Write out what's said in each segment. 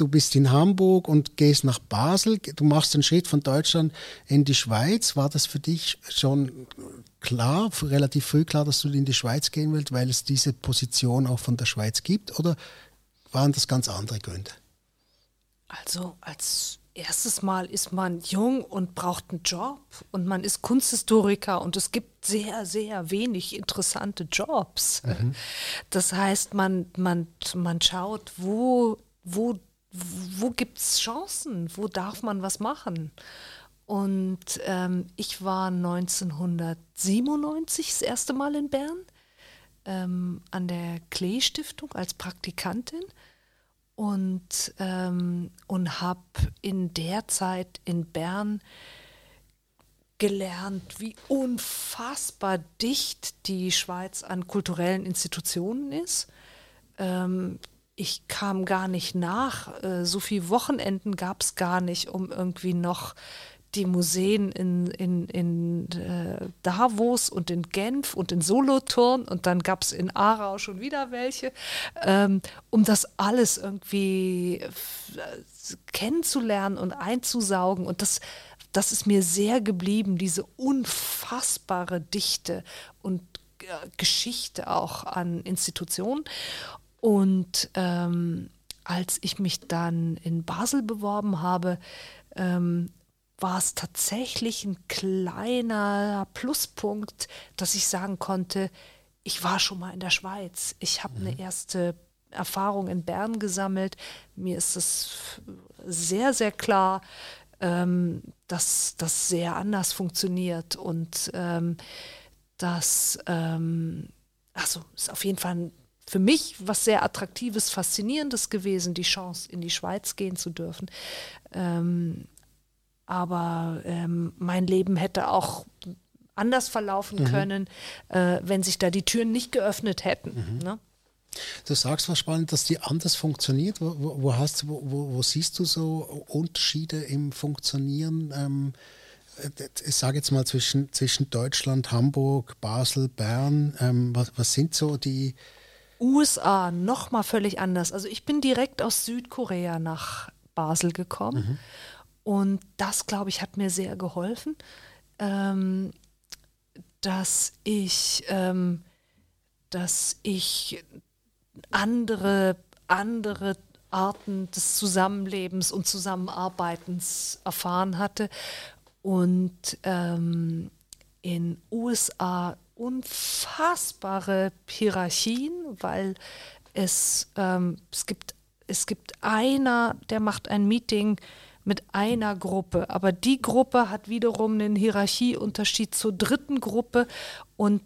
du bist in Hamburg und gehst nach Basel, du machst den Schritt von Deutschland in die Schweiz. War das für dich schon klar, relativ früh klar, dass du in die Schweiz gehen willst, weil es diese Position auch von der Schweiz gibt? Oder waren das ganz andere Gründe? Also als erstes Mal ist man jung und braucht einen Job und man ist Kunsthistoriker und es gibt sehr, sehr wenig interessante Jobs. Mhm. Das heißt, man, man, man schaut, wo, wo wo gibt es Chancen? Wo darf man was machen? Und ähm, ich war 1997 das erste Mal in Bern ähm, an der Klee Stiftung als Praktikantin und, ähm, und habe in der Zeit in Bern gelernt, wie unfassbar dicht die Schweiz an kulturellen Institutionen ist. Ich kam gar nicht nach. Äh, so viele Wochenenden gab es gar nicht, um irgendwie noch die Museen in, in, in äh, Davos und in Genf und in Solothurn und dann gab es in Aarau schon wieder welche, ähm, um das alles irgendwie äh, kennenzulernen und einzusaugen. Und das, das ist mir sehr geblieben, diese unfassbare Dichte und Geschichte auch an Institutionen. Und ähm, als ich mich dann in Basel beworben habe, ähm, war es tatsächlich ein kleiner Pluspunkt, dass ich sagen konnte, ich war schon mal in der Schweiz. Ich habe mhm. eine erste Erfahrung in Bern gesammelt. Mir ist es sehr, sehr klar, ähm, dass das sehr anders funktioniert und ähm, dass, ähm, also ist auf jeden Fall ein für mich was sehr Attraktives, Faszinierendes gewesen, die Chance, in die Schweiz gehen zu dürfen. Ähm, aber ähm, mein Leben hätte auch anders verlaufen mhm. können, äh, wenn sich da die Türen nicht geöffnet hätten. Mhm. Ne? Du sagst was spannend, dass die anders funktioniert. Wo, wo hast, wo, wo, siehst du so Unterschiede im Funktionieren? Ähm, äh, ich sage jetzt mal zwischen, zwischen Deutschland, Hamburg, Basel, Bern. Ähm, was, was sind so die, USA noch mal völlig anders. Also ich bin direkt aus Südkorea nach Basel gekommen mhm. und das, glaube ich, hat mir sehr geholfen, ähm, dass ich, ähm, dass ich andere, andere Arten des Zusammenlebens und Zusammenarbeitens erfahren hatte und ähm, in USA unfassbare Hierarchien, weil es, ähm, es, gibt, es gibt einer, der macht ein Meeting mit einer Gruppe, aber die Gruppe hat wiederum einen Hierarchieunterschied zur dritten Gruppe und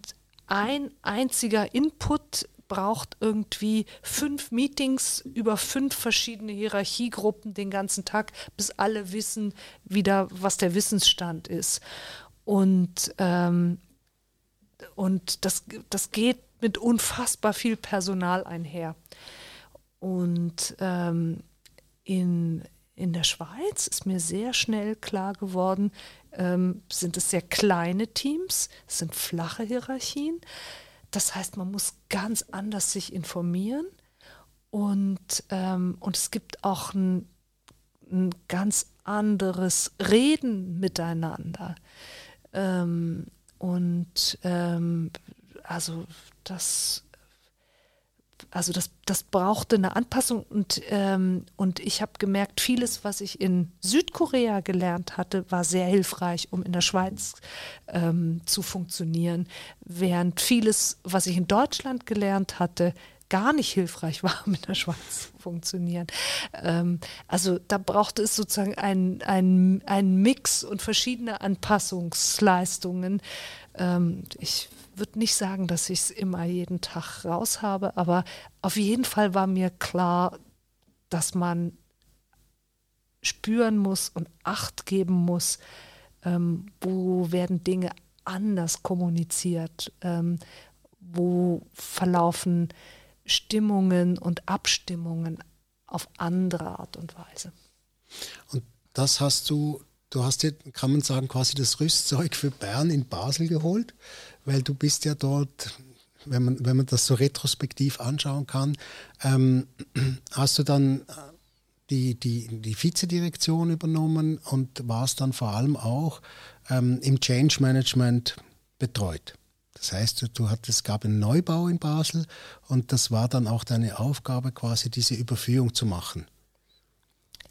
ein einziger Input braucht irgendwie fünf Meetings über fünf verschiedene Hierarchiegruppen den ganzen Tag, bis alle wissen wieder, was der Wissensstand ist. Und ähm, und das, das geht mit unfassbar viel Personal einher. Und ähm, in, in der Schweiz ist mir sehr schnell klar geworden, ähm, sind es sehr kleine Teams, es sind flache Hierarchien. Das heißt, man muss ganz anders sich informieren und, ähm, und es gibt auch ein, ein ganz anderes Reden miteinander. Ähm, und ähm, also das, also das, das brauchte eine Anpassung und, ähm, und ich habe gemerkt, vieles, was ich in Südkorea gelernt hatte, war sehr hilfreich, um in der Schweiz ähm, zu funktionieren, während vieles, was ich in Deutschland gelernt hatte, gar nicht hilfreich war, in der Schweiz zu funktionieren. Ähm, also da brauchte es sozusagen einen ein Mix und verschiedene Anpassungsleistungen. Ähm, ich würde nicht sagen, dass ich es immer jeden Tag raus habe, aber auf jeden Fall war mir klar, dass man spüren muss und Acht geben muss, ähm, wo werden Dinge anders kommuniziert, ähm, wo verlaufen Stimmungen und Abstimmungen auf andere Art und Weise. Und das hast du, du hast dir, kann man sagen, quasi das Rüstzeug für Bern in Basel geholt, weil du bist ja dort, wenn man, wenn man das so retrospektiv anschauen kann, ähm, hast du dann die, die, die Vizedirektion übernommen und warst dann vor allem auch ähm, im Change Management betreut. Das heißt, du hattest, es gab einen Neubau in Basel und das war dann auch deine Aufgabe, quasi diese Überführung zu machen.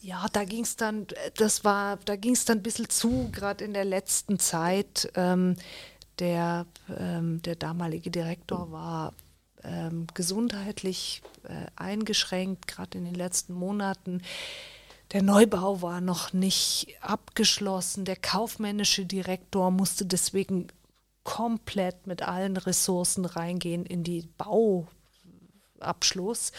Ja, da ging es dann, das war, da ging es dann ein bisschen zu, gerade in der letzten Zeit. Ähm, der, ähm, der damalige Direktor war ähm, gesundheitlich äh, eingeschränkt, gerade in den letzten Monaten. Der Neubau war noch nicht abgeschlossen. Der kaufmännische Direktor musste deswegen komplett mit allen Ressourcen reingehen in die Bau, Abschluss.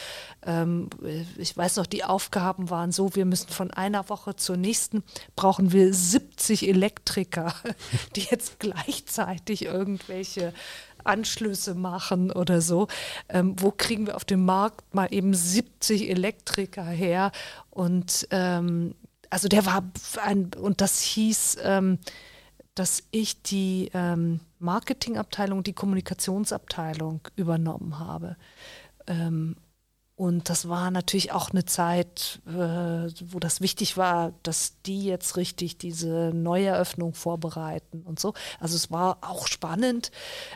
Ähm, ich weiß noch, die Aufgaben waren so, wir müssen von einer Woche zur nächsten, brauchen wir 70 Elektriker, die jetzt gleichzeitig irgendwelche Anschlüsse machen oder so. Ähm, wo kriegen wir auf dem Markt mal eben 70 Elektriker her? Und ähm, also der war ein, und das hieß, ähm, dass ich die ähm, Marketingabteilung, die Kommunikationsabteilung übernommen habe. Ähm, und das war natürlich auch eine Zeit, äh, wo das wichtig war, dass die jetzt richtig diese Neueröffnung vorbereiten und so. Also es war auch spannend,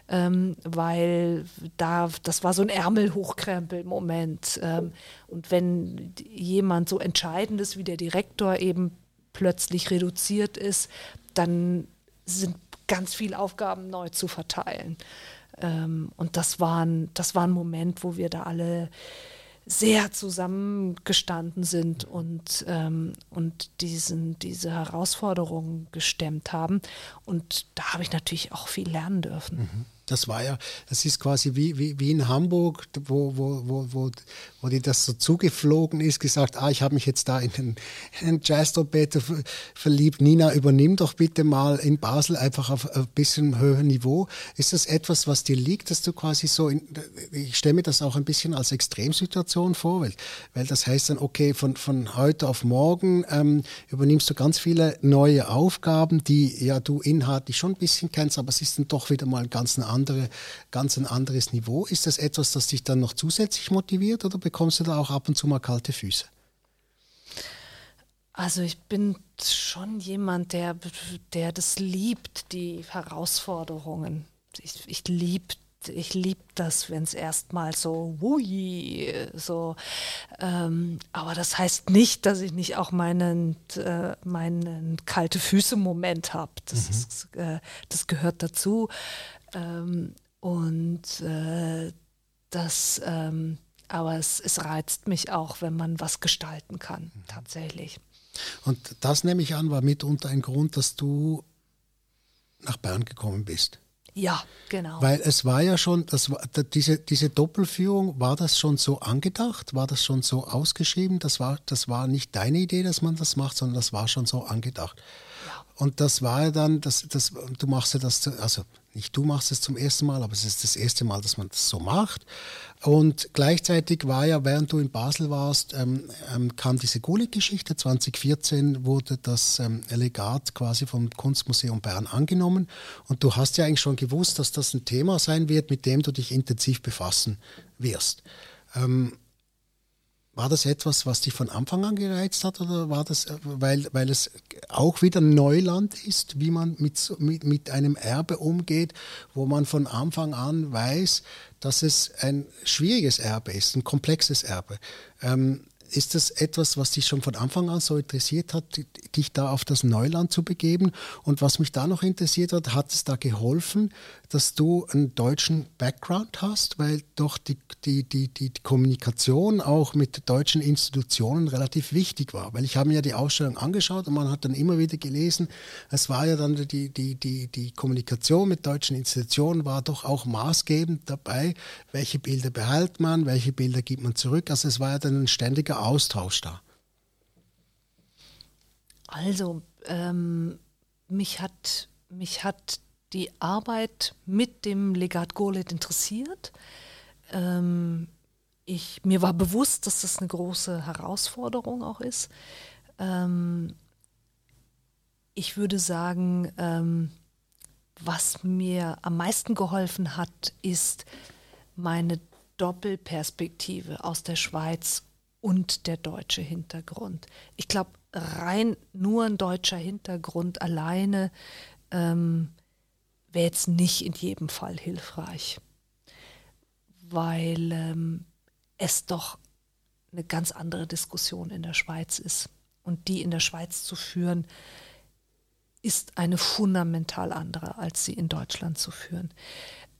ähm, weil da, das war so ein Ärmelhochkrempel-Moment. Ähm, und wenn jemand so entscheidend ist wie der Direktor eben plötzlich reduziert ist, dann sind ganz viele Aufgaben neu zu verteilen. Ähm, und das war, ein, das war ein Moment, wo wir da alle sehr zusammengestanden sind und, ähm, und diesen, diese Herausforderungen gestemmt haben. Und da habe ich natürlich auch viel lernen dürfen. Mhm. Das war ja, das ist quasi wie, wie, wie in Hamburg, wo, wo, wo, wo, wo dir das so zugeflogen ist, gesagt, ah, ich habe mich jetzt da in den, den Jazz-Trompeter verliebt. Nina, übernimm doch bitte mal in Basel einfach auf ein bisschen höherem Niveau. Ist das etwas, was dir liegt, dass du quasi so, in, ich stelle mir das auch ein bisschen als Extremsituation vor, weil, weil das heißt dann, okay, von, von heute auf morgen ähm, übernimmst du ganz viele neue Aufgaben, die ja du inhaltlich schon ein bisschen kennst, aber es ist dann doch wieder mal ein ganz, andere, ganz ein anderes Niveau. Ist das etwas, das dich dann noch zusätzlich motiviert oder bekommst du da auch ab und zu mal kalte Füße? Also ich bin schon jemand, der, der das liebt, die Herausforderungen. Ich, ich liebe ich liebe das, wenn es erstmal so, wui, so. Ähm, aber das heißt nicht, dass ich nicht auch meinen, äh, meinen kalte Füße-Moment habe. Das, mhm. äh, das gehört dazu. Ähm, und äh, das, ähm, aber es, es reizt mich auch, wenn man was gestalten kann, mhm. tatsächlich. Und das nehme ich an, war mitunter ein Grund, dass du nach Bern gekommen bist. Ja, genau. Weil es war ja schon, das war, diese, diese Doppelführung, war das schon so angedacht? War das schon so ausgeschrieben? Das war, das war nicht deine Idee, dass man das macht, sondern das war schon so angedacht. Und das war ja dann, das, das, du machst ja das, also nicht du machst es zum ersten Mal, aber es ist das erste Mal, dass man das so macht. Und gleichzeitig war ja, während du in Basel warst, ähm, ähm, kam diese Gulik-Geschichte. 2014 wurde das ähm, Legat quasi vom Kunstmuseum Bern angenommen. Und du hast ja eigentlich schon gewusst, dass das ein Thema sein wird, mit dem du dich intensiv befassen wirst. Ähm, war das etwas, was dich von Anfang an gereizt hat oder war das, äh, weil, weil es auch wieder Neuland ist, wie man mit, mit, mit einem Erbe umgeht, wo man von Anfang an weiß, dass es ein schwieriges Erbe ist, ein komplexes Erbe. Ähm, ist das etwas, was dich schon von Anfang an so interessiert hat, dich da auf das Neuland zu begeben? Und was mich da noch interessiert hat, hat es da geholfen, dass du einen deutschen Background hast, weil doch die, die, die, die Kommunikation auch mit deutschen Institutionen relativ wichtig war. Weil ich habe mir ja die Ausstellung angeschaut und man hat dann immer wieder gelesen, es war ja dann die, die, die, die Kommunikation mit deutschen Institutionen war doch auch maßgebend dabei, welche Bilder behält man, welche Bilder gibt man zurück. Also es war ja dann ein ständiger Austausch da. Also, ähm, mich hat, mich hat die Arbeit mit dem Legat Golet interessiert. Ähm, ich, mir war bewusst, dass das eine große Herausforderung auch ist. Ähm, ich würde sagen, ähm, was mir am meisten geholfen hat, ist meine Doppelperspektive aus der Schweiz und der deutsche Hintergrund. Ich glaube, rein nur ein deutscher Hintergrund alleine ähm, wäre jetzt nicht in jedem Fall hilfreich, weil ähm, es doch eine ganz andere Diskussion in der Schweiz ist. Und die in der Schweiz zu führen, ist eine fundamental andere, als sie in Deutschland zu führen.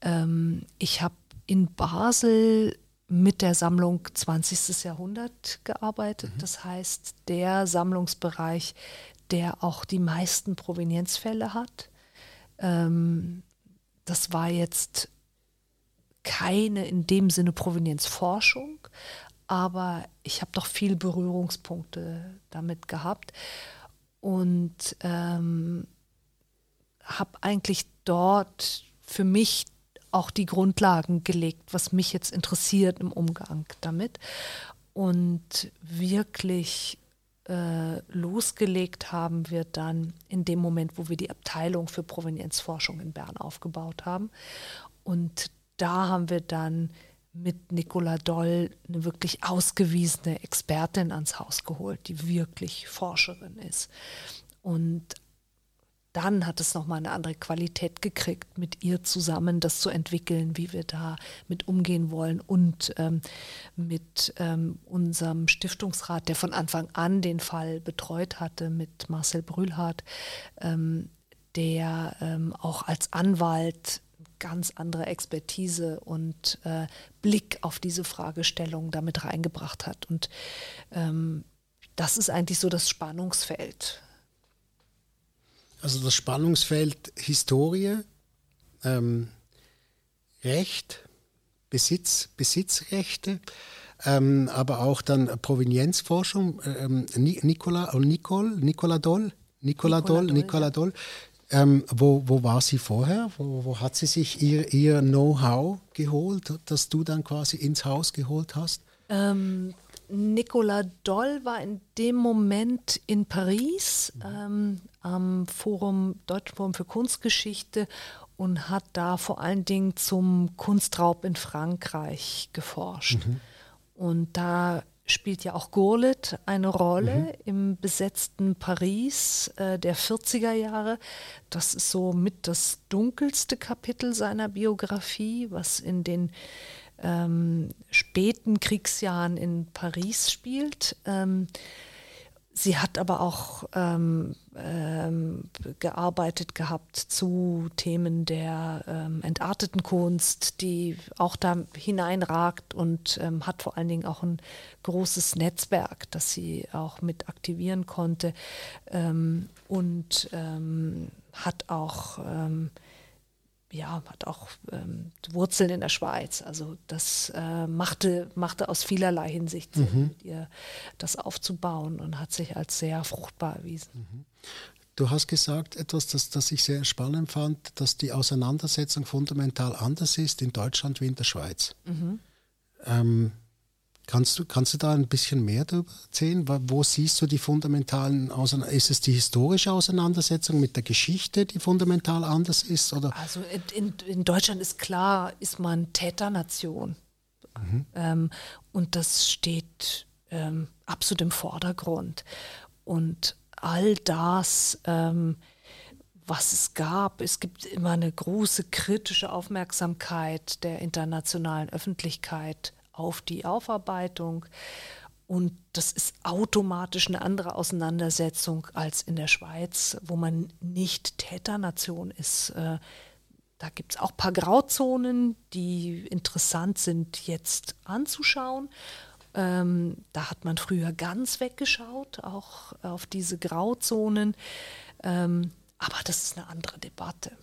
Ähm, ich habe in Basel mit der Sammlung 20. Jahrhundert gearbeitet. Mhm. Das heißt, der Sammlungsbereich, der auch die meisten Provenienzfälle hat. Ähm, das war jetzt keine in dem Sinne Provenienzforschung, aber ich habe doch viel Berührungspunkte damit gehabt und ähm, habe eigentlich dort für mich auch die Grundlagen gelegt, was mich jetzt interessiert im Umgang damit. Und wirklich äh, losgelegt haben wir dann in dem Moment, wo wir die Abteilung für Provenienzforschung in Bern aufgebaut haben. Und da haben wir dann mit Nicola Doll eine wirklich ausgewiesene Expertin ans Haus geholt, die wirklich Forscherin ist. Und dann hat es nochmal eine andere Qualität gekriegt, mit ihr zusammen das zu entwickeln, wie wir da mit umgehen wollen und ähm, mit ähm, unserem Stiftungsrat, der von Anfang an den Fall betreut hatte, mit Marcel Brühlhardt, ähm, der ähm, auch als Anwalt ganz andere Expertise und äh, Blick auf diese Fragestellung damit reingebracht hat. Und ähm, das ist eigentlich so das Spannungsfeld. Also das Spannungsfeld Historie, ähm, Recht, Besitz, Besitzrechte, ähm, aber auch dann Provenienzforschung. Ähm, Nicola, Nicole, Nicola Doll, Nicola, Nicola Doll, Doll, Nicola Doll ähm, wo, wo war sie vorher? Wo, wo hat sie sich ihr, ihr Know-how geholt, das du dann quasi ins Haus geholt hast? Ähm, Nicola Doll war in dem Moment in Paris ähm, am Forum, Deutschen Forum für Kunstgeschichte und hat da vor allen Dingen zum Kunstraub in Frankreich geforscht. Mhm. Und da spielt ja auch Gurlitt eine Rolle mhm. im besetzten Paris äh, der 40er Jahre. Das ist so mit das dunkelste Kapitel seiner Biografie, was in den ähm, späten Kriegsjahren in Paris spielt. Ähm, Sie hat aber auch ähm, ähm, gearbeitet gehabt zu Themen der ähm, entarteten Kunst, die auch da hineinragt und hat vor allen Dingen auch ein großes Netzwerk, das sie auch mit aktivieren konnte und hat auch ja, hat auch ähm, Wurzeln in der Schweiz. Also das äh, machte, machte aus vielerlei Hinsicht Sinn, mhm. mit ihr das aufzubauen und hat sich als sehr fruchtbar erwiesen. Mhm. Du hast gesagt etwas, das, das ich sehr spannend fand, dass die Auseinandersetzung fundamental anders ist in Deutschland wie in der Schweiz. Mhm. Ähm, Kannst du, kannst du da ein bisschen mehr darüber erzählen? Wo siehst du die fundamentalen Auseinandersetzungen? Ist es die historische Auseinandersetzung mit der Geschichte, die fundamental anders ist? Oder? Also in, in Deutschland ist klar, ist man Täternation. Mhm. Ähm, und das steht ähm, absolut im Vordergrund. Und all das, ähm, was es gab, es gibt immer eine große kritische Aufmerksamkeit der internationalen Öffentlichkeit auf die Aufarbeitung. Und das ist automatisch eine andere Auseinandersetzung als in der Schweiz, wo man nicht Täternation ist. Äh, da gibt es auch ein paar Grauzonen, die interessant sind jetzt anzuschauen. Ähm, da hat man früher ganz weggeschaut, auch auf diese Grauzonen. Ähm, aber das ist eine andere Debatte.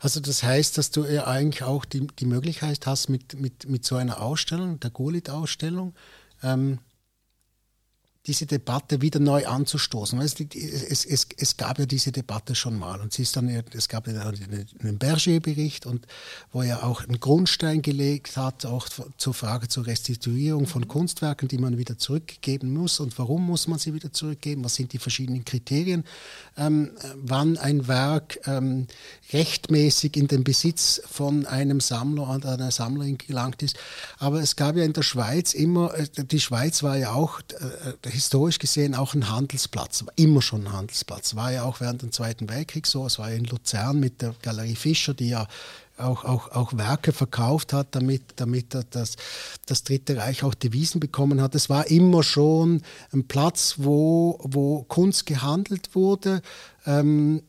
Also das heißt, dass du ja eigentlich auch die, die Möglichkeit hast mit, mit, mit so einer Ausstellung, der Golit-Ausstellung, ähm, diese Debatte wieder neu anzustoßen. Es, es, es, es, gab ja diese Debatte schon mal. Und es, dann, es gab ja einen Berger-Bericht und wo er auch einen Grundstein gelegt hat, auch zur Frage zur Restituierung von Kunstwerken, die man wieder zurückgeben muss. Und warum muss man sie wieder zurückgeben, was sind die verschiedenen Kriterien, ähm, wann ein Werk ähm, rechtmäßig in den Besitz von einem Sammler oder einer Sammlerin gelangt ist. Aber es gab ja in der Schweiz immer, äh, die Schweiz war ja auch äh, historisch gesehen auch ein Handelsplatz, immer schon ein Handelsplatz. War ja auch während dem Zweiten Weltkrieg so. Es war ja in Luzern mit der Galerie Fischer, die ja auch, auch, auch Werke verkauft hat, damit, damit das, das Dritte Reich auch Devisen bekommen hat. Es war immer schon ein Platz, wo, wo Kunst gehandelt wurde. Ähm,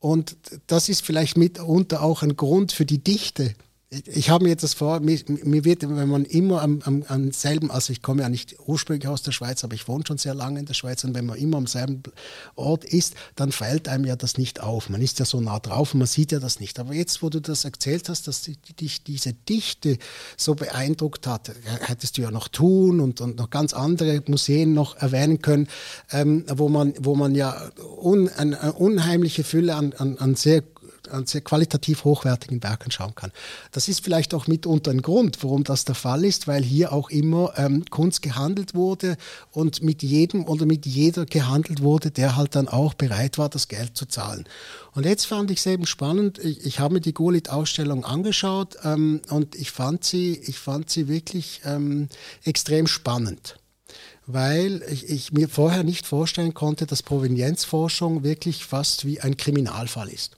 und das ist vielleicht mitunter auch ein Grund für die Dichte ich habe mir jetzt das vor, mir, mir, wird, wenn man immer am, am, am, selben, also ich komme ja nicht ursprünglich aus der Schweiz, aber ich wohne schon sehr lange in der Schweiz und wenn man immer am selben Ort ist, dann fällt einem ja das nicht auf. Man ist ja so nah drauf und man sieht ja das nicht. Aber jetzt, wo du das erzählt hast, dass dich diese Dichte so beeindruckt hat, hättest du ja noch Thun und, und noch ganz andere Museen noch erwähnen können, ähm, wo, man, wo man ja un, eine, eine unheimliche Fülle an, an, an sehr an sehr qualitativ hochwertigen Werken schauen kann. Das ist vielleicht auch mitunter ein Grund, warum das der Fall ist, weil hier auch immer ähm, Kunst gehandelt wurde und mit jedem oder mit jeder gehandelt wurde, der halt dann auch bereit war, das Geld zu zahlen. Und jetzt fand ich es eben spannend. Ich, ich habe mir die Golit-Ausstellung angeschaut ähm, und ich fand sie, ich fand sie wirklich ähm, extrem spannend weil ich, ich, mir vorher nicht vorstellen konnte, dass Provenienzforschung wirklich fast wie ein Kriminalfall ist.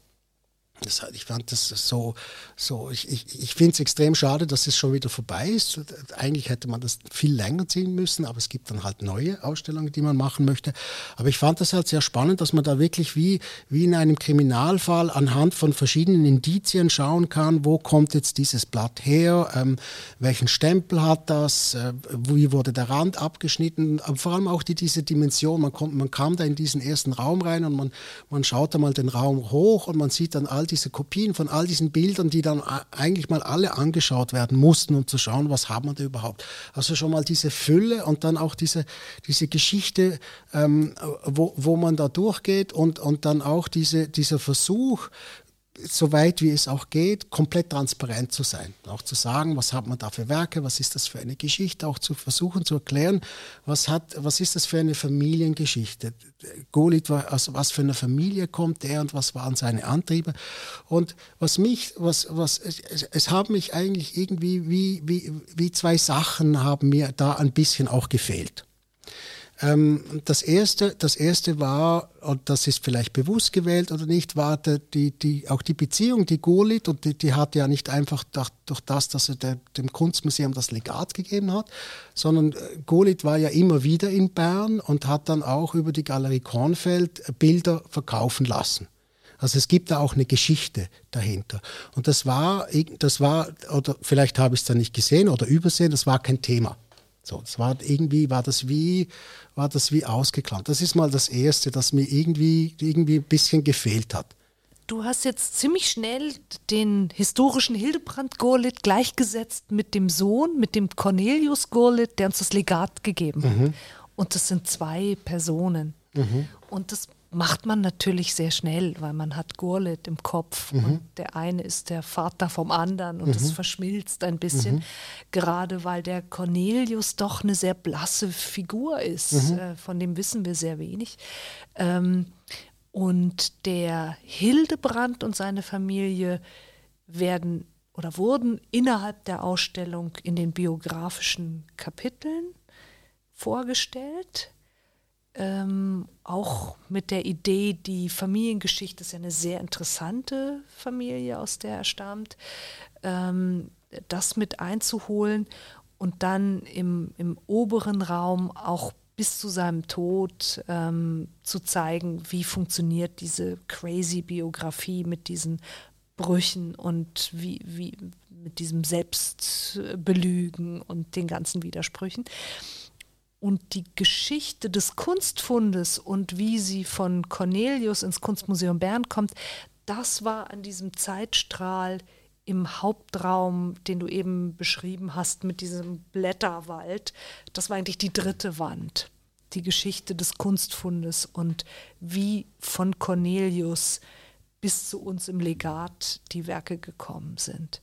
Das, ich fand das so, so ich, ich, ich finde es extrem schade, dass es schon wieder vorbei ist. Eigentlich hätte man das viel länger ziehen müssen, aber es gibt dann halt neue Ausstellungen, die man machen möchte. Aber ich fand das halt sehr spannend, dass man da wirklich wie, wie in einem Kriminalfall anhand von verschiedenen Indizien schauen kann, wo kommt jetzt dieses Blatt her, ähm, welchen Stempel hat das, äh, wie wurde der Rand abgeschnitten, aber vor allem auch die, diese Dimension. Man, kommt, man kam da in diesen ersten Raum rein und man, man schaut da mal den Raum hoch und man sieht dann all diese Kopien von all diesen Bildern, die dann eigentlich mal alle angeschaut werden mussten, um zu schauen, was haben wir da überhaupt. Also schon mal diese Fülle und dann auch diese, diese Geschichte, ähm, wo, wo man da durchgeht und, und dann auch diese, dieser Versuch, so weit wie es auch geht, komplett transparent zu sein. Auch zu sagen, was hat man da für Werke, was ist das für eine Geschichte, auch zu versuchen zu erklären, was, hat, was ist das für eine Familiengeschichte. Golit war, aus was für eine Familie kommt er und was waren seine Antriebe. Und was mich, was, was, es, es haben mich eigentlich irgendwie wie, wie, wie zwei Sachen haben mir da ein bisschen auch gefehlt. Ähm, das, erste, das erste war, und das ist vielleicht bewusst gewählt oder nicht, war die, die, auch die Beziehung, die Golit, und die, die hat ja nicht einfach durch, durch das, dass er der, dem Kunstmuseum das Legat gegeben hat, sondern äh, Golit war ja immer wieder in Bern und hat dann auch über die Galerie Kornfeld Bilder verkaufen lassen. Also es gibt da auch eine Geschichte dahinter. Und das war, das war, oder vielleicht habe ich es da nicht gesehen oder übersehen, das war kein Thema. So, es war irgendwie, war das wie, war das wie ausgeklammert. Das ist mal das Erste, das mir irgendwie, irgendwie ein bisschen gefehlt hat. Du hast jetzt ziemlich schnell den historischen Hildebrand Gurlit gleichgesetzt mit dem Sohn, mit dem Cornelius Gurlit, der uns das Legat gegeben hat. Mhm. Und das sind zwei Personen. Mhm. Und das macht man natürlich sehr schnell, weil man hat Gurlit im Kopf mhm. und der eine ist der Vater vom anderen und es mhm. verschmilzt ein bisschen, mhm. gerade weil der Cornelius doch eine sehr blasse Figur ist, mhm. äh, von dem wissen wir sehr wenig. Ähm, und der Hildebrand und seine Familie werden oder wurden innerhalb der Ausstellung in den biografischen Kapiteln vorgestellt ähm, auch mit der Idee, die Familiengeschichte ist ja eine sehr interessante Familie, aus der er stammt, ähm, das mit einzuholen und dann im, im oberen Raum auch bis zu seinem Tod ähm, zu zeigen, wie funktioniert diese crazy Biografie mit diesen Brüchen und wie, wie mit diesem Selbstbelügen und den ganzen Widersprüchen. Und die Geschichte des Kunstfundes und wie sie von Cornelius ins Kunstmuseum Bern kommt, das war an diesem Zeitstrahl im Hauptraum, den du eben beschrieben hast, mit diesem Blätterwald. Das war eigentlich die dritte Wand. die Geschichte des Kunstfundes und wie von Cornelius bis zu uns im Legat die Werke gekommen sind.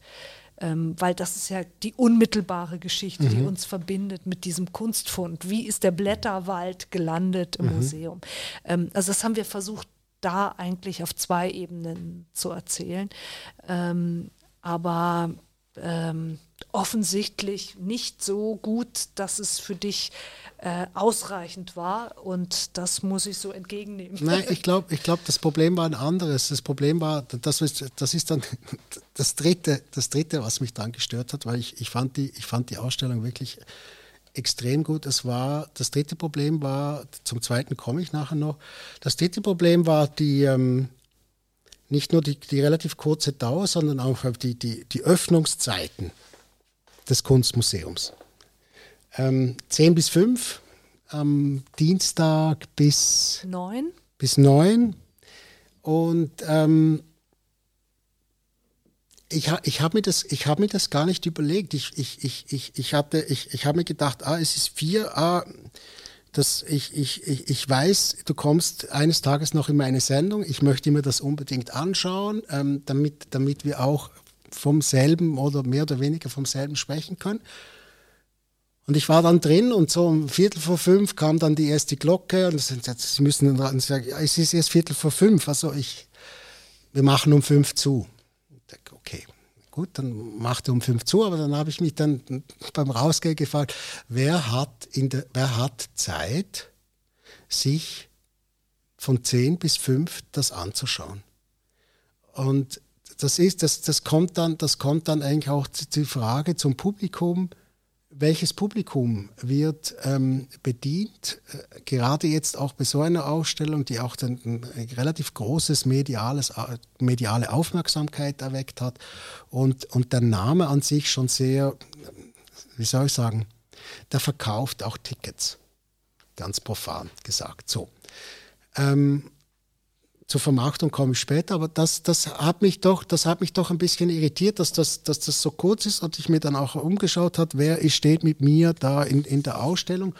Ähm, weil das ist ja die unmittelbare Geschichte, mhm. die uns verbindet mit diesem Kunstfund. Wie ist der Blätterwald gelandet im mhm. Museum? Ähm, also das haben wir versucht, da eigentlich auf zwei Ebenen zu erzählen. Ähm, aber ähm, offensichtlich nicht so gut, dass es für dich äh, ausreichend war und das muss ich so entgegennehmen. Nein, ich glaube, ich glaub, das Problem war ein anderes. Das Problem war, das, das ist dann das dritte, das dritte, was mich dann gestört hat, weil ich, ich, fand, die, ich fand die Ausstellung wirklich extrem gut. Es war, das dritte Problem war, zum zweiten komme ich nachher noch, das dritte Problem war die, ähm, nicht nur die, die relativ kurze Dauer, sondern auch die, die, die Öffnungszeiten des Kunstmuseums. Ähm, 10 bis 5 am Dienstag bis 9. Bis 9. Und ähm, ich, ich habe mir, das, hab mir das gar nicht überlegt. Ich, ich, ich, ich, ich, ich, ich habe mir gedacht, ah, es ist 4, ah, das, ich, ich, ich, ich weiß, du kommst eines Tages noch in meine Sendung. Ich möchte mir das unbedingt anschauen, ähm, damit, damit wir auch vom selben oder mehr oder weniger vom selben sprechen können. Und ich war dann drin und so um Viertel vor fünf kam dann die erste Glocke und sie müssen dann sagen, es ist erst Viertel vor fünf, also ich, wir machen um fünf zu. Okay, gut, dann machte um fünf zu, aber dann habe ich mich dann beim Rausgehen gefragt, wer hat, in der, wer hat Zeit, sich von zehn bis fünf das anzuschauen? Und das ist, das, das kommt dann, das kommt dann eigentlich auch die Frage zum Publikum, welches Publikum wird ähm, bedient, äh, gerade jetzt auch bei so einer Ausstellung, die auch dann ein relativ großes mediales, äh, mediale Aufmerksamkeit erweckt hat und, und der Name an sich schon sehr, wie soll ich sagen, der verkauft auch Tickets, ganz profan gesagt. So. Ähm, zur Vermarktung komme ich später, aber das, das, hat mich doch, das hat mich doch ein bisschen irritiert, dass das, dass das so kurz ist und ich mir dann auch umgeschaut habe, wer steht mit mir da in, in der Ausstellung.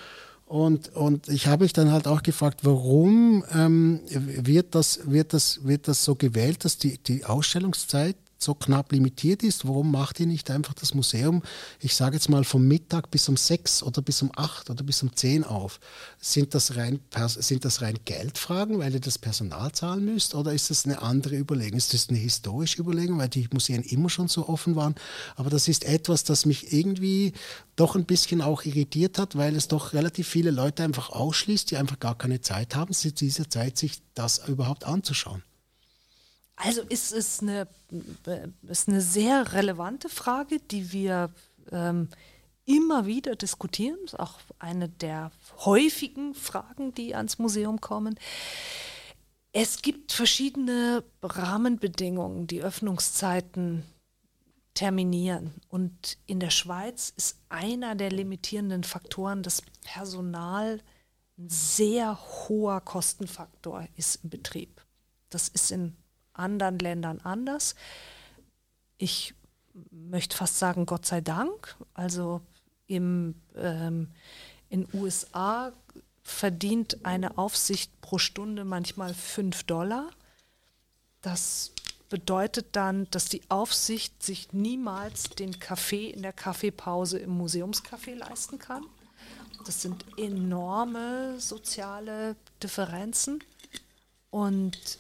Und, und ich habe mich dann halt auch gefragt, warum ähm, wird, das, wird, das, wird das so gewählt, dass die, die Ausstellungszeit so knapp limitiert ist, warum macht ihr nicht einfach das Museum, ich sage jetzt mal vom Mittag bis um sechs oder bis um acht oder bis um zehn auf? Sind das rein, sind das rein Geldfragen, weil ihr das Personal zahlen müsst oder ist das eine andere Überlegung? Ist das eine historische Überlegung, weil die Museen immer schon so offen waren? Aber das ist etwas, das mich irgendwie doch ein bisschen auch irritiert hat, weil es doch relativ viele Leute einfach ausschließt, die einfach gar keine Zeit haben, zu dieser Zeit sich das überhaupt anzuschauen. Also ist es eine, ist eine sehr relevante Frage, die wir ähm, immer wieder diskutieren. Ist auch eine der häufigen Fragen, die ans Museum kommen. Es gibt verschiedene Rahmenbedingungen, die Öffnungszeiten terminieren. Und in der Schweiz ist einer der limitierenden Faktoren, dass Personal ein sehr hoher Kostenfaktor ist im Betrieb. Das ist in anderen Ländern anders. Ich möchte fast sagen, Gott sei Dank. Also im, ähm, in USA verdient eine Aufsicht pro Stunde manchmal 5 Dollar. Das bedeutet dann, dass die Aufsicht sich niemals den Kaffee in der Kaffeepause im Museumscafé leisten kann. Das sind enorme soziale Differenzen. Und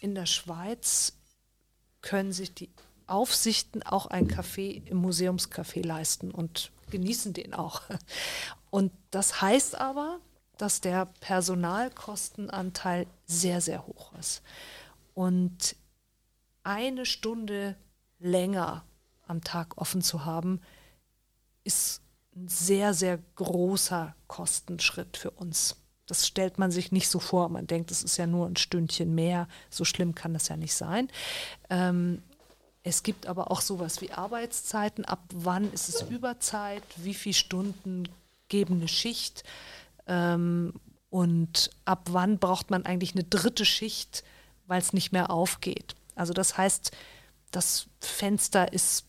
in der Schweiz können sich die Aufsichten auch ein Café im Museumscafé leisten und genießen den auch. Und das heißt aber, dass der Personalkostenanteil sehr, sehr hoch ist. Und eine Stunde länger am Tag offen zu haben, ist ein sehr, sehr großer Kostenschritt für uns. Das stellt man sich nicht so vor. Man denkt, es ist ja nur ein Stündchen mehr. So schlimm kann das ja nicht sein. Ähm, es gibt aber auch sowas wie Arbeitszeiten. Ab wann ist es Überzeit? Wie viele Stunden geben eine Schicht? Ähm, und ab wann braucht man eigentlich eine dritte Schicht, weil es nicht mehr aufgeht? Also das heißt, das Fenster ist,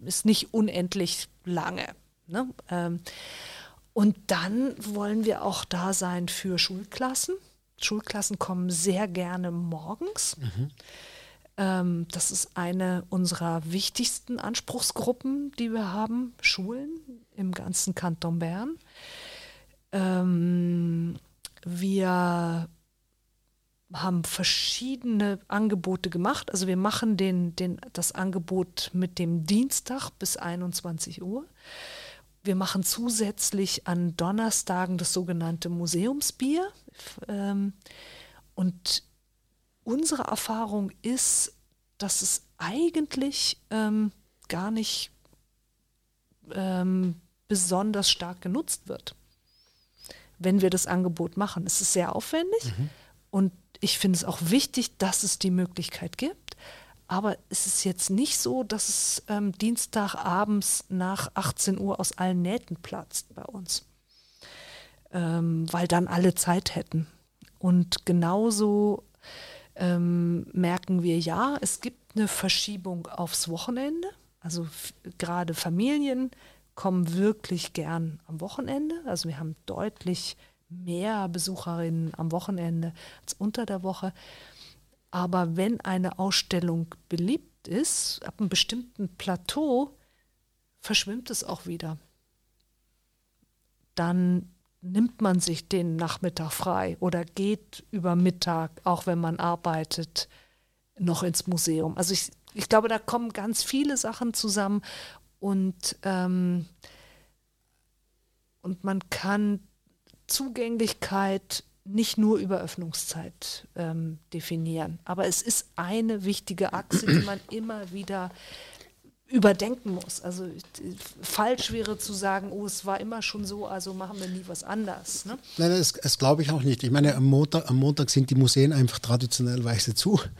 ist nicht unendlich lange. Ne? Ähm, Und dann wollen wir auch da sein für Schulklassen. Schulklassen kommen sehr gerne morgens. Mhm. Ähm, das ist eine unserer wichtigsten Anspruchsgruppen, die wir haben, Schulen im ganzen Kanton Bern. Ähm, wir haben verschiedene Angebote gemacht. Also wir machen den, den, das Angebot mit dem Dienstag bis 21 Uhr. Wir machen zusätzlich an Donnerstagen das sogenannte Museumsbier. Ähm, und unsere Erfahrung ist, dass es eigentlich ähm, gar nicht ähm, besonders stark genutzt wird, wenn wir das Angebot machen. Es ist sehr aufwendig mhm. und ich finde es auch wichtig, dass es die Möglichkeit gibt. Aber es ist jetzt nicht so, dass es ähm, Dienstagabends nach 18 Uhr aus allen Nähten platzt bei uns, ähm, weil dann alle Zeit hätten. Und genauso ähm, merken wir, ja, es gibt eine Verschiebung aufs Wochenende. Also gerade Familien kommen wirklich gern am Wochenende. Also wir haben deutlich mehr Besucherinnen am Wochenende als unter der Woche. Aber wenn eine Ausstellung beliebt ist, ab einem bestimmten Plateau, verschwimmt es auch wieder. Dann nimmt man sich den Nachmittag frei oder geht über Mittag, auch wenn man arbeitet, noch ins Museum. Also ich, ich glaube, da kommen ganz viele Sachen zusammen und, ähm, und man kann Zugänglichkeit nicht nur über Öffnungszeit ähm, definieren, aber es ist eine wichtige Achse, die man immer wieder überdenken muss. Also falsch wäre zu sagen, oh, es war immer schon so, also machen wir nie was anders. Ne? Nein, das, das glaube ich auch nicht. Ich meine, am Montag, am Montag sind die Museen einfach traditionellweise zu.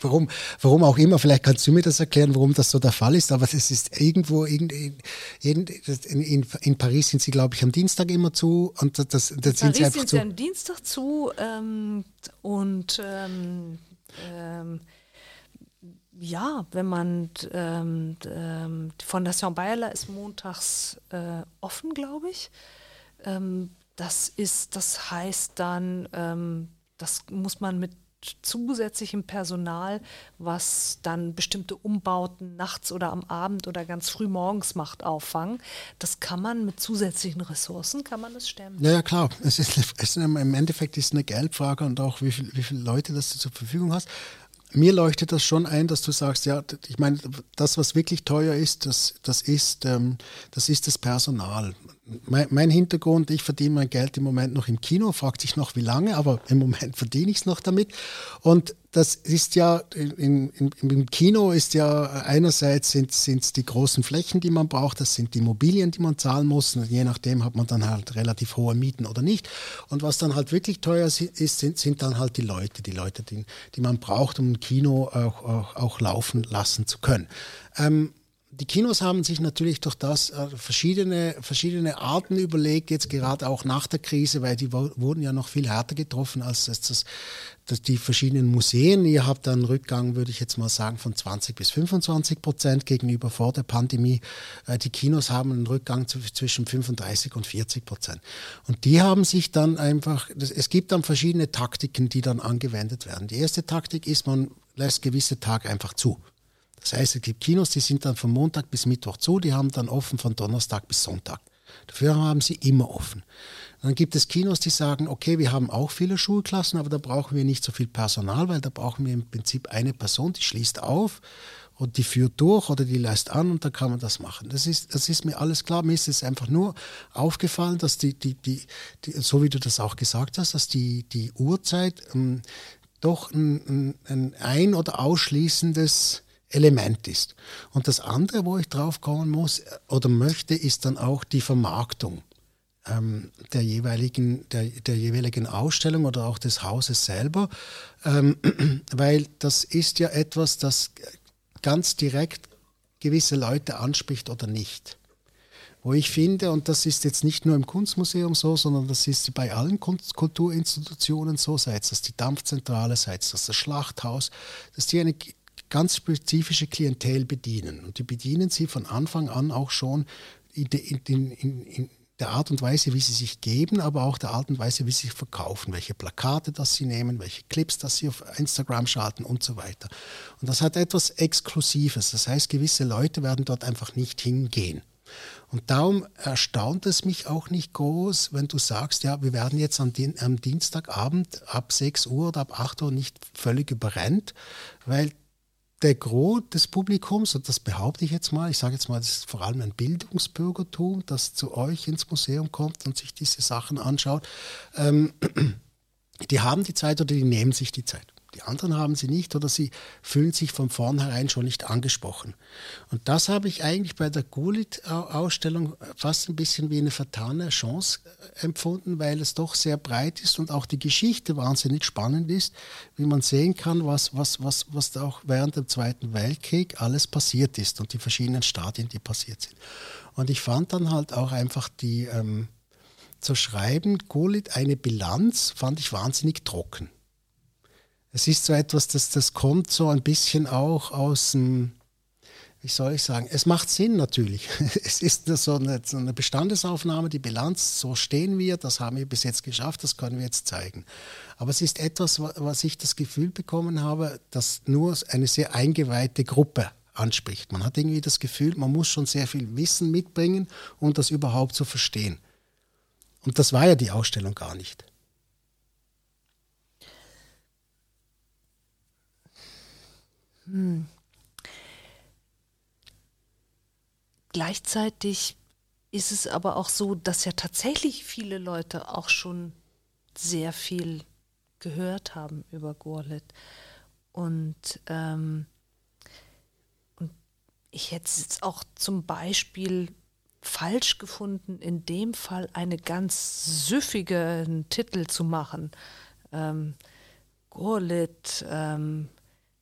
Warum, warum auch immer, vielleicht kannst du mir das erklären, warum das so der Fall ist, aber es ist irgendwo, in, in, in, in Paris sind sie, glaube ich, am Dienstag immer zu und das, das in sind Paris sie einfach sind zu. sie am Dienstag zu ähm, und ähm, ähm, ja, wenn man ähm, ähm, Fondation Bayerler ist montags äh, offen, glaube ich. Ähm, das ist, das heißt dann, ähm, das muss man mit zusätzlichem Personal, was dann bestimmte Umbauten nachts oder am Abend oder ganz früh morgens macht, auffangen. Das kann man mit zusätzlichen Ressourcen, kann man das stemmen. Ja, ja klar. Es ist, es ist, Im Endeffekt ist es eine Geldfrage und auch wie, viel, wie viele Leute das du zur Verfügung hast mir leuchtet das schon ein, dass du sagst, ja, ich meine, das, was wirklich teuer ist, das, das, ist, ähm, das ist das Personal. Mein, mein, Hintergrund, ich verdiene mein Geld im Moment noch im Kino, fragt sich noch wie lange, aber im Moment verdiene ich es noch damit. Und das ist ja, in, in, im Kino ist ja einerseits sind es die großen Flächen, die man braucht, das sind die Immobilien, die man zahlen muss. Und je nachdem hat man dann halt relativ hohe Mieten oder nicht. Und was dann halt wirklich teuer ist, sind, sind dann halt die Leute, die Leute, die, die man braucht, um ein Kino auch, auch, auch laufen lassen zu können. Ähm, die Kinos haben sich natürlich durch das äh, verschiedene, verschiedene Arten überlegt, jetzt gerade auch nach der Krise, weil die wurden ja noch viel härter getroffen als das, das, die verschiedenen Museen. Ihr habt einen Rückgang, würde ich jetzt mal sagen, von 20 bis 25 Prozent gegenüber vor der Pandemie. Äh, die Kinos haben einen Rückgang zwischen 35 und 40 Prozent. Und die haben sich dann einfach, es gibt dann verschiedene Taktiken, die dann angewendet werden. Die erste Taktik ist, man lässt gewisse Tage einfach zu. Das heißt, es gibt Kinos, die sind dann von Montag bis Mittwoch zu, die haben dann offen von Donnerstag bis Sonntag. Dafür haben sie immer offen. Dann gibt es Kinos, die sagen, okay, wir haben auch viele Schulklassen, aber da brauchen wir nicht so viel Personal, weil da brauchen wir im Prinzip eine Person, die schließt auf und die führt durch oder die lässt an und da kann man das machen. Das ist, das ist mir alles klar. Mir ist es einfach nur aufgefallen, dass die, die, die, die so wie du das auch gesagt hast, dass die, die Uhrzeit ähm, doch ein, ein, ein oder ausschließendes Element ist. Und das andere, wo ich drauf kommen muss äh, oder möchte, ist dann auch die Vermarktung ähm, der, jeweiligen, der, der jeweiligen Ausstellung oder auch des Hauses selber, ähm, weil das ist ja etwas, das ganz direkt gewisse Leute anspricht oder nicht. Wo ich finde, und das ist jetzt nicht nur im Kunstmuseum so, sondern das ist bei allen Kulturinstitutionen so, sei es das die Dampfzentrale, sei es das das Schlachthaus, dass die eine ganz spezifische Klientel bedienen. Und die bedienen sie von Anfang an auch schon in, in, in, der Art und Weise, wie sie sich geben, aber auch der Art und Weise, wie sie sich verkaufen, welche Plakate das sie nehmen, welche Clips das sie auf Instagram schalten und so weiter. Und das hat etwas Exklusives. Das heißt, gewisse Leute werden dort einfach nicht hingehen. Und darum erstaunt es mich auch nicht groß, wenn du sagst, ja, wir werden jetzt am Dienstagabend ab 6 Uhr oder ab 8 Uhr nicht völlig überrennt, weil der Gros des Publikums, und das behaupte ich jetzt mal, ich sage jetzt mal, das ist vor allem ein Bildungsbürgertum, das zu euch ins Museum kommt und sich diese Sachen anschaut, ähm, die haben die Zeit oder die nehmen sich die Zeit. Die anderen haben sie nicht oder sie fühlen sich von vornherein schon nicht angesprochen. Und das habe ich eigentlich bei der Gulit-Ausstellung fast ein bisschen wie eine vertane Chance äh, empfunden, weil es doch sehr breit ist und auch die Geschichte wahnsinnig spannend ist, wie man sehen kann, was, was, was, was da auch während dem Zweiten Weltkrieg alles passiert ist und die verschiedenen Stadien, die passiert sind. Und ich fand dann halt auch einfach die ähm, zu schreiben, Gulit eine Bilanz, fand ich wahnsinnig trocken. Es ist so etwas, das, das kommt so ein bisschen auch aus dem, wie soll ich sagen, es macht Sinn natürlich. Es ist so eine, so eine Bestandesaufnahme, die Bilanz, so stehen wir, das haben wir bis jetzt geschafft, das können wir jetzt zeigen. Aber es ist etwas, was ich das Gefühl bekommen habe, dass nur eine sehr eingeweihte Gruppe anspricht. Man hat irgendwie das Gefühl, man muss schon sehr viel Wissen mitbringen, um das überhaupt zu verstehen. Und das war ja die Ausstellung gar nicht. Hm. Gleichzeitig ist es aber auch so, dass ja tatsächlich viele Leute auch schon sehr viel gehört haben über Gorlit. Und, ähm, und ich hätte es jetzt auch zum Beispiel falsch gefunden, in dem Fall einen ganz süffigen Titel zu machen. Ähm, Gorlit, ähm,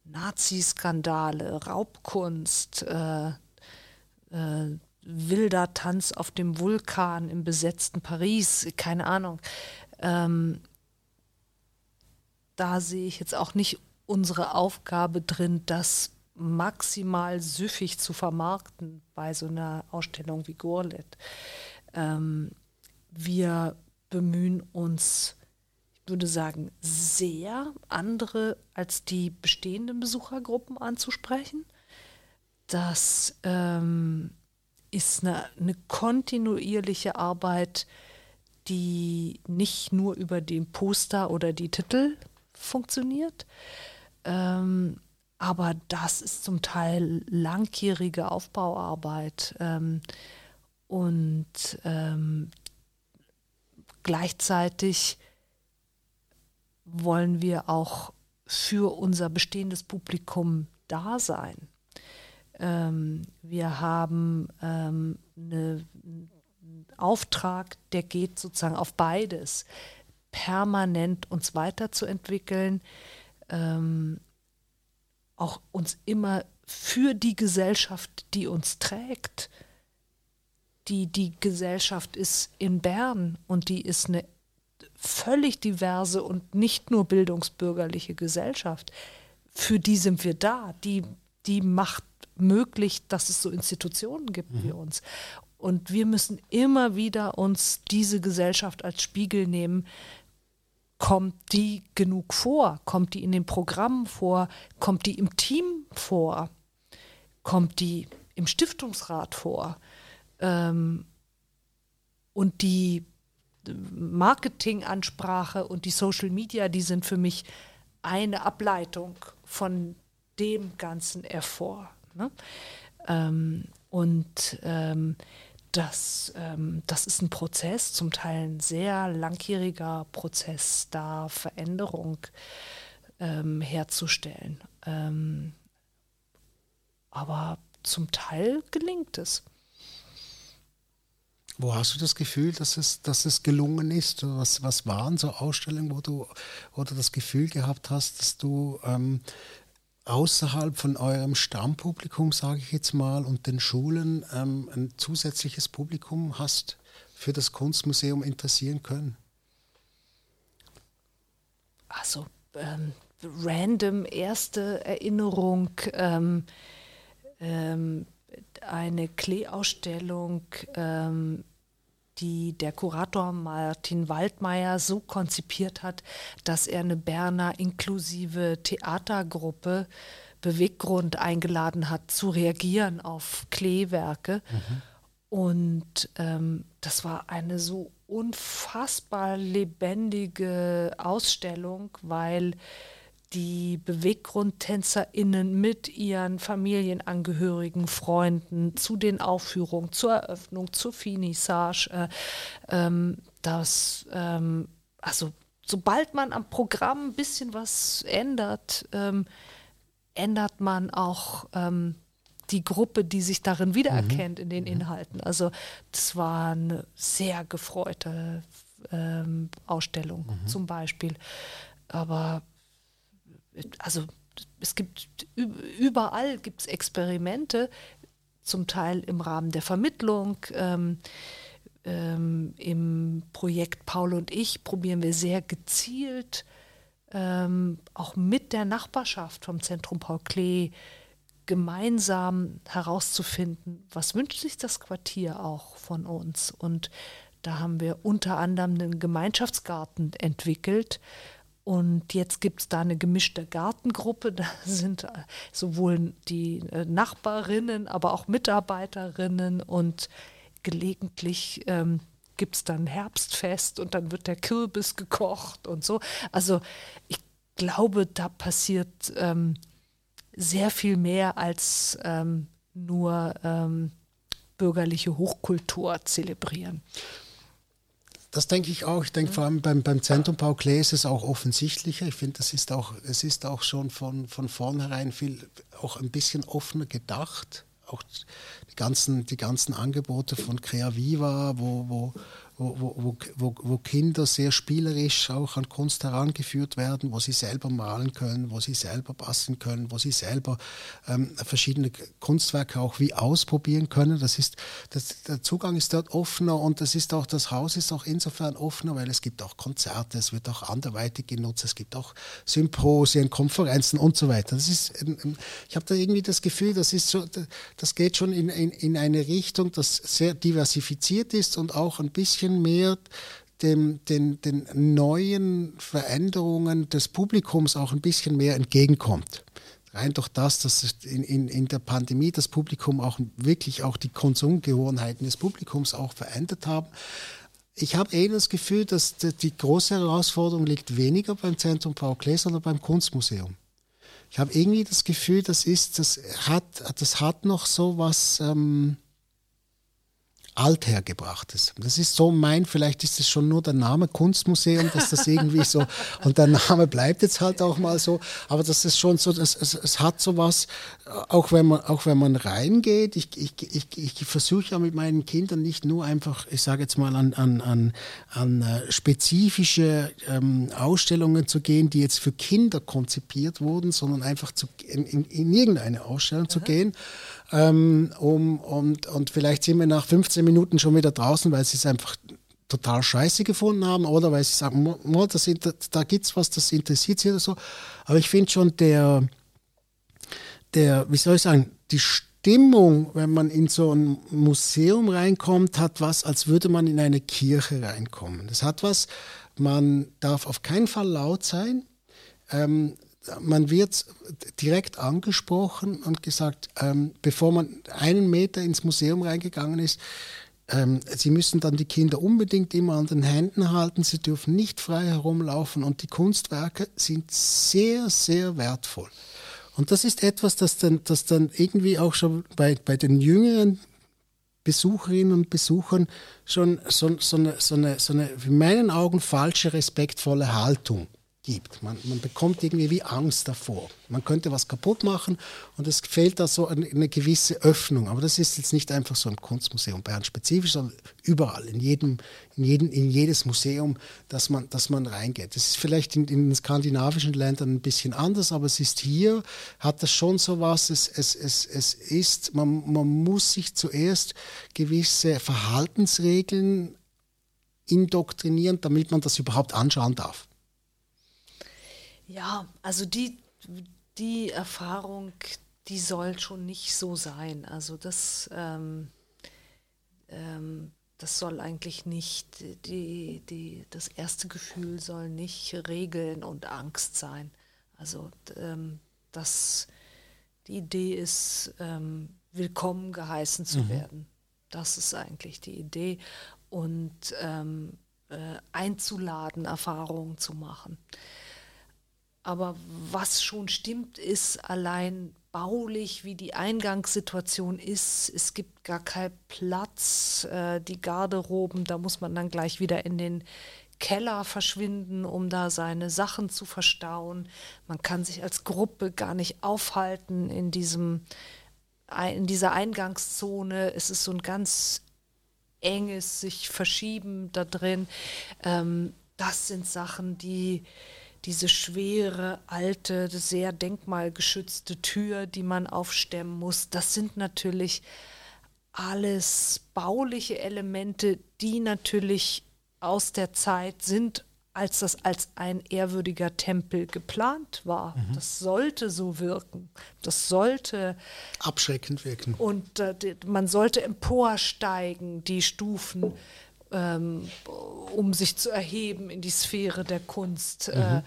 Nazi-Skandale, Raubkunst, äh, äh, wilder Tanz auf dem Vulkan im besetzten Paris, keine Ahnung. Ähm, da sehe ich jetzt auch nicht unsere Aufgabe drin, das maximal süffig zu vermarkten bei so einer Ausstellung wie Gorlet. Ähm, wir bemühen uns würde sagen, sehr andere als die bestehenden Besuchergruppen anzusprechen. Das ähm, ist eine, eine, kontinuierliche Arbeit, die nicht nur über den Poster oder die Titel funktioniert, ähm, aber das ist zum Teil langjährige Aufbauarbeit ähm, und ähm, gleichzeitig wollen wir auch für unser bestehendes Publikum da sein. Ähm, wir haben ähm, eine, einen Auftrag, der geht sozusagen auf beides, permanent uns weiterzuentwickeln, ähm, auch uns immer für die Gesellschaft, die uns trägt, die die Gesellschaft ist in Bern und die ist eine völlig diverse und nicht nur bildungsbürgerliche Gesellschaft. Für die sind wir da. Die, die macht möglich, dass es so Institutionen gibt mhm. wie uns. Und wir müssen immer wieder uns diese Gesellschaft als Spiegel nehmen. Kommt die genug vor? Kommt die in den Programmen vor? Kommt die im Team vor? Kommt die im Stiftungsrat vor? Ähm, und die Marketingansprache und die Social Media, die sind für mich eine Ableitung von dem Ganzen hervor. Ne? Ähm, und ähm, das, ähm, das ist ein Prozess, zum Teil ein sehr langjähriger Prozess, da Veränderung ähm, herzustellen. Ähm, aber zum Teil gelingt es. Wo hast du das Gefühl, dass es, dass es gelungen ist? Was, was waren so Ausstellungen, wo du, wo du das Gefühl gehabt hast, dass du ähm, außerhalb von eurem Stammpublikum, sage ich jetzt mal, und den Schulen ähm, ein zusätzliches Publikum hast für das Kunstmuseum interessieren können? Also ähm, random erste Erinnerung. Ähm, ähm, eine Klee-Ausstellung ähm, die der Kurator Martin Waldmeier so konzipiert hat, dass er eine Berner inklusive Theatergruppe Beweggrund eingeladen hat, zu reagieren auf Kleewerke. Mhm. Und ähm, das war eine so unfassbar lebendige Ausstellung, weil die BeweggrundtänzerInnen mit ihren Familienangehörigen, Freunden zu den Aufführungen, zur Eröffnung, zur Finissage, äh, ähm, das, ähm, also sobald man am Programm ein bisschen was ändert, ähm, ändert man auch ähm, die Gruppe, die sich darin wiedererkennt mhm. in den mhm. Inhalten. Also das war eine sehr gefreute ähm, Ausstellung mhm. zum Beispiel. Aber also es gibt überall gibt es Experimente, zum Teil im Rahmen der Vermittlung. Ähm, ähm, Im Projekt Paul und ich probieren wir sehr gezielt, ähm, auch mit der Nachbarschaft vom Zentrum Paul Klee, gemeinsam herauszufinden, was wünscht sich das Quartier auch von uns. Und da haben wir unter anderem einen Gemeinschaftsgarten entwickelt, und jetzt gibt es da eine gemischte Gartengruppe. Da sind äh, sowohl die äh, Nachbarinnen, aber auch Mitarbeiterinnen und gelegentlich ähm, gibt es dann Herbstfest und dann wird der Kürbis gekocht und so. Also ich glaube, da passiert ähm, sehr viel mehr als ähm, nur ähm, bürgerliche Hochkultur zelebrieren. Das denke ich auch. Ich denke vor allem beim, beim Zentrum Paul Klee ist es auch offensichtlicher. Ich finde, das ist auch, es ist auch schon von, von vornherein viel, auch ein bisschen offener gedacht. Auch die ganzen, die ganzen Angebote von Crea Viva, wo, wo wo, wo, wo, wo Kinder sehr spielerisch auch an Kunst herangeführt werden, wo sie selber malen können, wo sie selber basteln können, wo sie selber ähm, verschiedene Kunstwerke auch wie ausprobieren können. Das ist, das, der Zugang ist dort offener und das ist auch, das Haus ist auch insofern offener, weil es gibt auch Konzerte, es wird auch anderweitig genutzt, es gibt auch Symposien, Konferenzen und so weiter. Das ist, ich habe da irgendwie das Gefühl, das ist so, das geht schon in, in, in eine Richtung, das sehr diversifiziert ist und auch ein bisschen bisschen mehr dem, den, den neuen Veränderungen des Publikums auch ein bisschen mehr entgegenkommt. Rein durch das, dass in, in, in der Pandemie das Publikum auch wirklich auch die Konsumgewohnheiten des Publikums auch verändert haben. Ich habe eh das Gefühl, dass die große Herausforderung liegt weniger beim Zentrum Paul Klee, sondern beim Kunstmuseum. Ich habe irgendwie das Gefühl, das ist, das hat, das hat noch so was, ähm, althergebrachtes. Das ist so mein, vielleicht ist es schon nur der Name Kunstmuseum, dass das irgendwie so, und der Name bleibt jetzt halt auch mal so, aber das ist schon so, das, es, es hat so was, auch wenn man, auch wenn man reingeht, ich, ich, ich, ich versuche ja mit meinen Kindern nicht nur einfach, ich sage jetzt mal, an, an, an, an äh, spezifische ähm, Ausstellungen zu gehen, die jetzt für Kinder konzipiert wurden, sondern einfach zu, in, in, in irgendeine Ausstellung Aha. zu gehen ähm, um, und, und vielleicht sind wir nach 15 Minuten schon wieder draußen, weil sie es einfach total scheiße gefunden haben oder weil sie sagen, das, da gibt es was, das interessiert sie oder so. Aber ich finde schon der, der, wie soll ich sagen, die Stimmung, wenn man in so ein Museum reinkommt, hat was, als würde man in eine Kirche reinkommen. Das hat was, man darf auf keinen Fall laut sein. Ähm, man wird direkt angesprochen und gesagt, ähm, bevor man einen Meter ins Museum reingegangen ist, ähm, sie müssen dann die Kinder unbedingt immer an den Händen halten, sie dürfen nicht frei herumlaufen und die Kunstwerke sind sehr, sehr wertvoll. Und das ist etwas, das dann, das dann irgendwie auch schon bei, bei den jüngeren Besucherinnen und Besuchern schon so, so, eine, so, eine, so eine, in meinen Augen, falsche, respektvolle Haltung gibt. Man, man, bekommt irgendwie wie Angst davor. Man könnte was kaputt machen und es fehlt da so eine, eine, gewisse Öffnung. Aber das ist jetzt nicht einfach so im Kunstmuseum Bern spezifisch, sondern überall, in, jedem, in, jedem, in jedes Museum, dass man, dass man reingeht. Das ist vielleicht in, in den skandinavischen Ländern ein bisschen anders, aber es ist hier, hat das schon so was, es, es, es, es ist, man, man muss sich zuerst gewisse Verhaltensregeln indoktrinieren, damit man das überhaupt anschauen darf. Ja, also die, die Erfahrung, die soll schon nicht so sein. Also das, ähm, ähm, das soll eigentlich nicht, die, die, das erste Gefühl soll nicht Regeln und Angst sein. Also ähm, das, die Idee ist, ähm, willkommen geheißen zu mhm. werden. Das ist eigentlich die Idee. Und ähm, äh, einzuladen, Erfahrungen zu machen. Aber was schon stimmt, ist allein baulich, wie die Eingangssituation ist. Es gibt gar keinen Platz. Äh, die Garderoben, da muss man dann gleich wieder in den Keller verschwinden, um da seine Sachen zu verstauen. Man kann sich als Gruppe gar nicht aufhalten in diesem in dieser Eingangszone. Es ist so ein ganz enges sich verschieben da drin. Ähm, das sind Sachen, die diese schwere, alte, sehr denkmalgeschützte Tür, die man aufstemmen muss, das sind natürlich alles bauliche Elemente, die natürlich aus der Zeit sind, als das als ein ehrwürdiger Tempel geplant war. Mhm. Das sollte so wirken. Das sollte abschreckend wirken. Und äh, man sollte emporsteigen, die Stufen ähm, um sich zu erheben in die Sphäre der Kunst. Äh, mhm. Äh,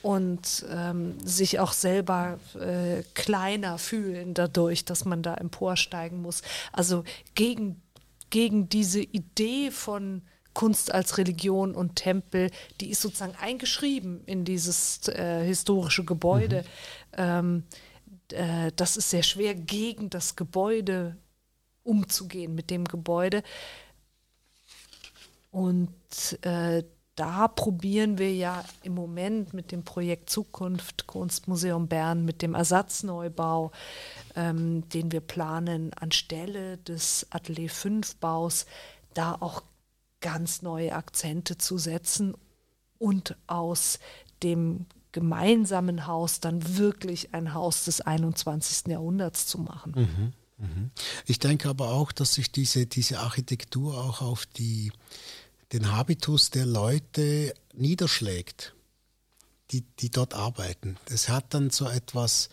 und ähm, sich auch selber äh, kleiner fühlen dadurch, dass man da emporsteigen muss. Also gegen, gegen diese Idee von Kunst als Religion und Tempel, die ist sozusagen eingeschrieben in dieses äh, historische Gebäude. Mhm. Ähm, äh, das ist sehr schwer, gegen das Gebäude umzugehen mit dem Gebäude. Und äh, da probieren wir ja im Moment mit dem Projekt Zukunft Kunstmuseum Bern, mit dem Ersatzneubau, ähm, den wir planen, anstelle des Atelier 5 Baus, da auch ganz neue Akzente zu setzen und aus dem gemeinsamen Haus dann wirklich ein Haus des 21. Jahrhunderts zu machen. Mhm, mhm. Ich denke aber auch, dass sich diese, diese Architektur auch auf die den Habitus der Leute niederschlägt, die, die dort arbeiten. Das hat dann so etwas,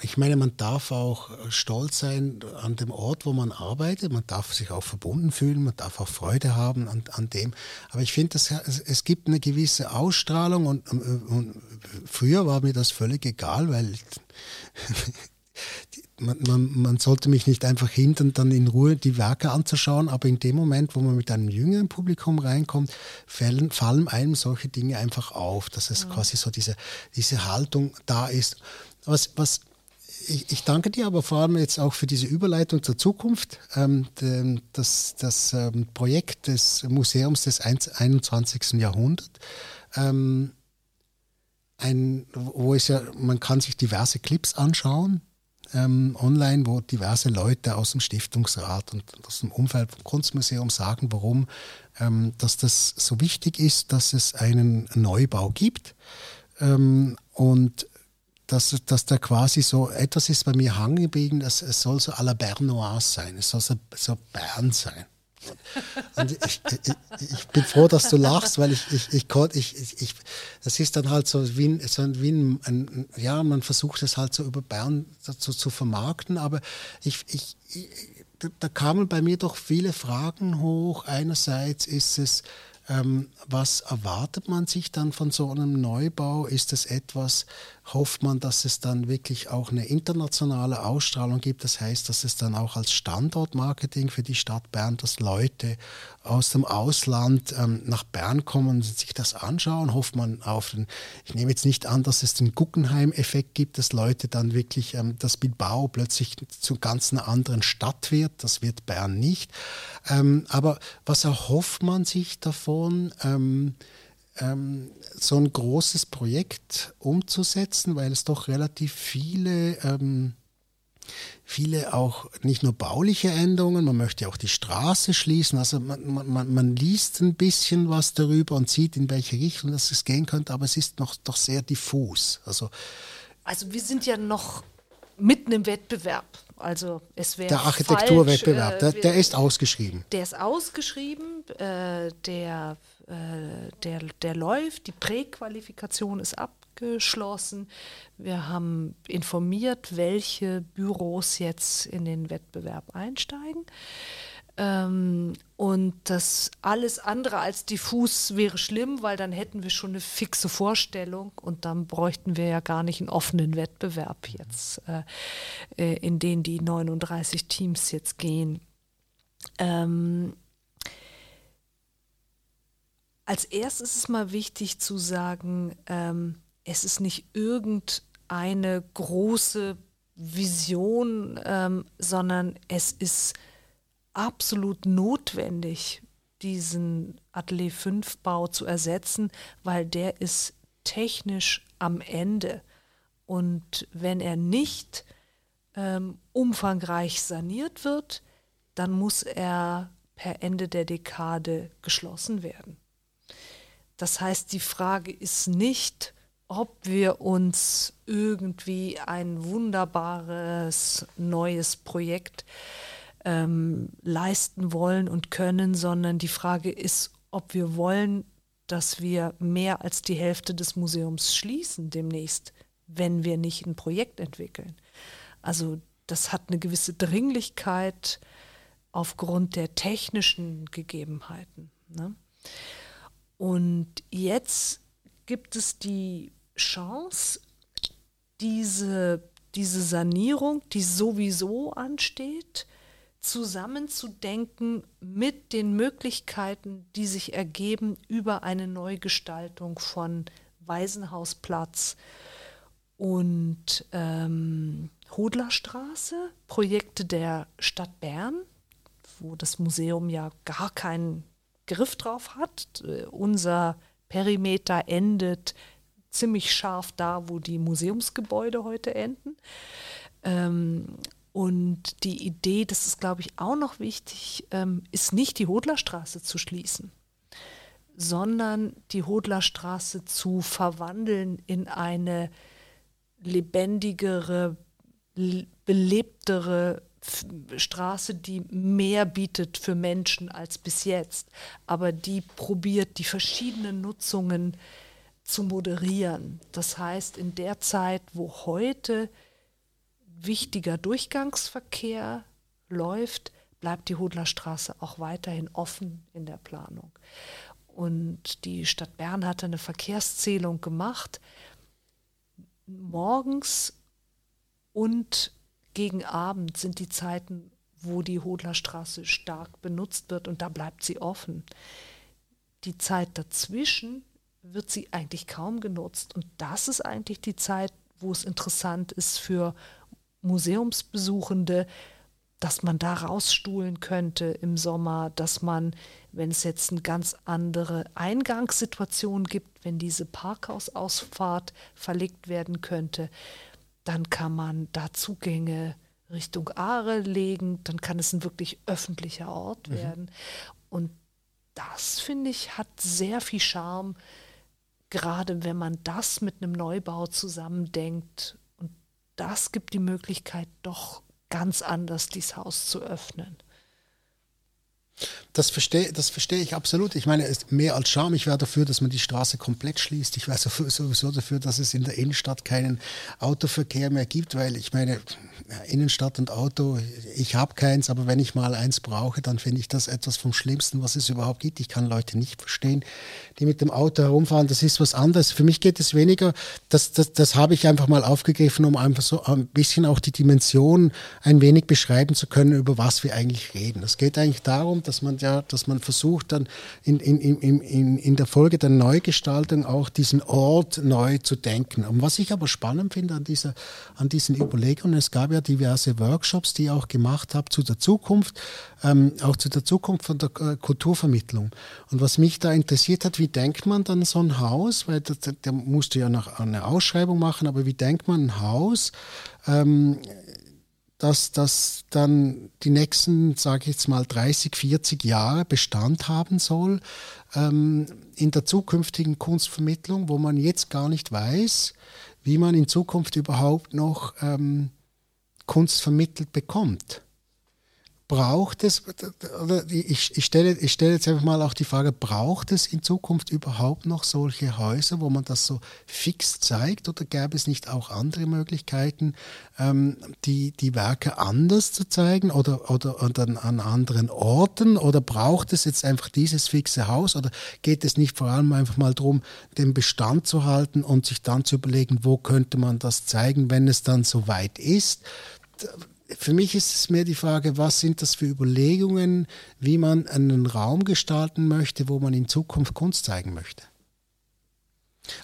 ich meine, man darf auch stolz sein an dem Ort, wo man arbeitet. Man darf sich auch verbunden fühlen, man darf auch Freude haben an, an dem. Aber ich finde, es, gibt eine gewisse Ausstrahlung und, und früher war mir das völlig egal, weil man, man, man, sollte mich nicht einfach hindern, dann in Ruhe die Werke anzuschauen, aber in dem Moment, wo man mit einem jüngeren Publikum reinkommt, fallen, fallen einem solche Dinge einfach auf, dass es mhm. quasi so diese, diese Haltung da ist. Was, was ich, ich, danke dir aber vor allem jetzt auch für diese Überleitung zur Zukunft. Ähm, das, das ähm, Projekt des Museums des 21. Jahrhunderts. Ähm, ein, wo es ja, man kann sich diverse Clips anschauen ähm, online, wo diverse Leute aus dem Stiftungsrat und aus dem Umfeld vom Kunstmuseum sagen, warum ähm, dass das so wichtig ist, dass es einen Neubau gibt ähm, und dass, dass da quasi so etwas ist bei mir hängen geblieben, dass es soll so à la Bernoise sein, es soll so, so Bern sein. Und ich, ich, ich, bin froh, dass du lachst, weil ich, ich, ich, ich, ich, das ist dann halt so wie, so wie ein, ein, ja, man versucht es halt so über Bern dazu zu vermarkten, aber ich, ich, da kamen bei mir doch viele Fragen hoch. Einerseits ist es, ähm, was erwartet man sich dann von so einem Neubau? Ist es etwas, hofft man, dass es dann wirklich auch eine internationale Ausstrahlung gibt? Das heißt, dass es dann auch als Standortmarketing für die Stadt Bern, dass Leute aus dem Ausland ähm, nach Bern kommen und sich das anschauen? Hofft man auf den, ich nehme jetzt nicht an, dass es den Guggenheim-Effekt gibt, dass Leute dann wirklich, ähm, dass Bilbao plötzlich zu ganz einer anderen Stadt wird. Das wird Bern nicht. Ähm, aber was erhofft man sich davon? Ähm, so ein großes Projekt umzusetzen, weil es doch relativ viele, ähm, viele auch nicht nur bauliche Änderungen, man möchte auch die Straße schließen. Also man, man, man liest ein bisschen was darüber und sieht, in welche Richtung das es gehen könnte, aber es ist noch doch sehr diffus. Also, also wir sind ja noch mitten im Wettbewerb. Also es wäre der Architekturwettbewerb, äh, der, der, ist ausgeschrieben. Der ist ausgeschrieben, äh, der, der, der läuft, die Präqualifikation ist abgeschlossen. Wir haben informiert, welche Büros jetzt in den Wettbewerb einsteigen. Ähm, und das alles andere als diffus wäre schlimm, weil dann hätten wir schon eine fixe Vorstellung und dann bräuchten wir ja gar nicht einen offenen Wettbewerb jetzt, äh, äh in den die 39 Teams jetzt gehen. Ähm, als erstes ist mal wichtig zu sagen, ähm, es ist nicht irgendeine große Vision, ähm, sondern es ist absolut notwendig, diesen Atelier 5 Bau zu ersetzen, weil der ist technisch am Ende. Und wenn er nicht ähm, umfangreich saniert wird, dann muss er per Ende der Dekade geschlossen werden. Das heißt, die Frage ist nicht, ob wir uns irgendwie ein wunderbares neues Projekt ähm, leisten wollen und können, sondern die Frage ist, ob wir wollen, dass wir mehr als die Hälfte des Museums schließen demnächst, wenn wir nicht ein Projekt entwickeln. Also das hat eine gewisse Dringlichkeit aufgrund der technischen Gegebenheiten. Ne? Und jetzt gibt es die Chance, diese, diese Sanierung, die sowieso ansteht, zusammenzudenken mit den Möglichkeiten, die sich ergeben über eine Neugestaltung von Waisenhausplatz und ähm, Hodlerstraße, Projekte der Stadt Bern, wo das Museum ja gar keinen Griff drauf hat. Unser Perimeter endet ziemlich scharf da, wo die Museumsgebäude heute enden. Ähm, und die Idee, das ist, glaube ich, auch noch wichtig, ähm, ist nicht die Hodlerstraße zu schließen, sondern die Hodlerstraße zu verwandeln in eine lebendigere, belebtere Straße, die mehr bietet für Menschen als bis jetzt, aber die probiert, die verschiedenen Nutzungen zu moderieren. Das heißt, in der Zeit, wo heute wichtiger Durchgangsverkehr läuft, bleibt die Hodlerstraße auch weiterhin offen in der Planung. Und die Stadt Bern hatte eine Verkehrszählung gemacht. Morgens und gegen Abend sind die Zeiten, wo die Hodlerstraße stark benutzt wird und da bleibt sie offen. Die Zeit dazwischen wird sie eigentlich kaum genutzt und das ist eigentlich die Zeit, wo es interessant ist für Museumsbesuchende, dass man da rausstuhlen könnte im Sommer, dass man, wenn es jetzt eine ganz andere Eingangssituation gibt, wenn diese Parkhausausfahrt verlegt werden könnte, dann kann man da Zugänge Richtung Aare legen, dann kann es ein wirklich öffentlicher Ort mhm. werden. Und das, finde ich, hat sehr viel Charme, gerade wenn man das mit einem Neubau zusammendenkt das gibt die Möglichkeit, doch ganz anders dieses Haus zu öffnen. Das verstehe, das verstehe ich absolut. Ich meine, es mehr als Charme. Ich wäre dafür, dass man die Straße komplett schließt. Ich wäre sowieso dafür, dass es in der Innenstadt keinen Autoverkehr mehr gibt, weil ich meine, Innenstadt und Auto, ich habe keins, aber wenn ich mal eins brauche, dann finde ich das etwas vom Schlimmsten, was es überhaupt gibt. Ich kann Leute nicht verstehen, die mit dem Auto herumfahren. Das ist was anderes. Für mich geht es weniger, das, das, das habe ich einfach mal aufgegriffen, um einfach so ein bisschen auch die Dimension ein wenig beschreiben zu können, über was wir eigentlich reden. Es geht eigentlich darum, dass man ja, dass man versucht dann in, in, in, in, in der Folge der Neugestaltung auch diesen Ort neu zu denken. Und was ich aber spannend finde an, dieser, an diesen Überlegungen, es gab ja diverse Workshops, die auch gemacht habe zu der Zukunft, ähm, auch zu der Zukunft von der äh, Kulturvermittlung. Und was mich da interessiert hat, wie denkt man dann so ein Haus, weil der musste ja noch eine Ausschreibung machen, aber wie denkt man ein Haus, ähm, dass das dann die nächsten, sage ich jetzt mal, 30, 40 Jahre Bestand haben soll ähm, in der zukünftigen Kunstvermittlung, wo man jetzt gar nicht weiß, wie man in Zukunft überhaupt noch ähm, Kunst vermittelt bekommt. braucht es, oder ich, ich, stelle, ich stelle jetzt einfach mal auch die Frage, braucht es in Zukunft überhaupt noch solche Häuser, wo man das so fix zeigt oder gäbe es nicht auch andere Möglichkeiten, ähm, die, die Werke anders zu zeigen oder, oder, oder an anderen Orten oder braucht es jetzt einfach dieses fixe Haus oder geht es nicht vor allem einfach mal darum, den Bestand zu halten und sich dann zu überlegen, wo könnte man das zeigen, wenn es dann soweit ist? Für mich ist es mehr die Frage, was sind das für Überlegungen, wie man einen Raum gestalten möchte, wo man in Zukunft Kunst zeigen möchte.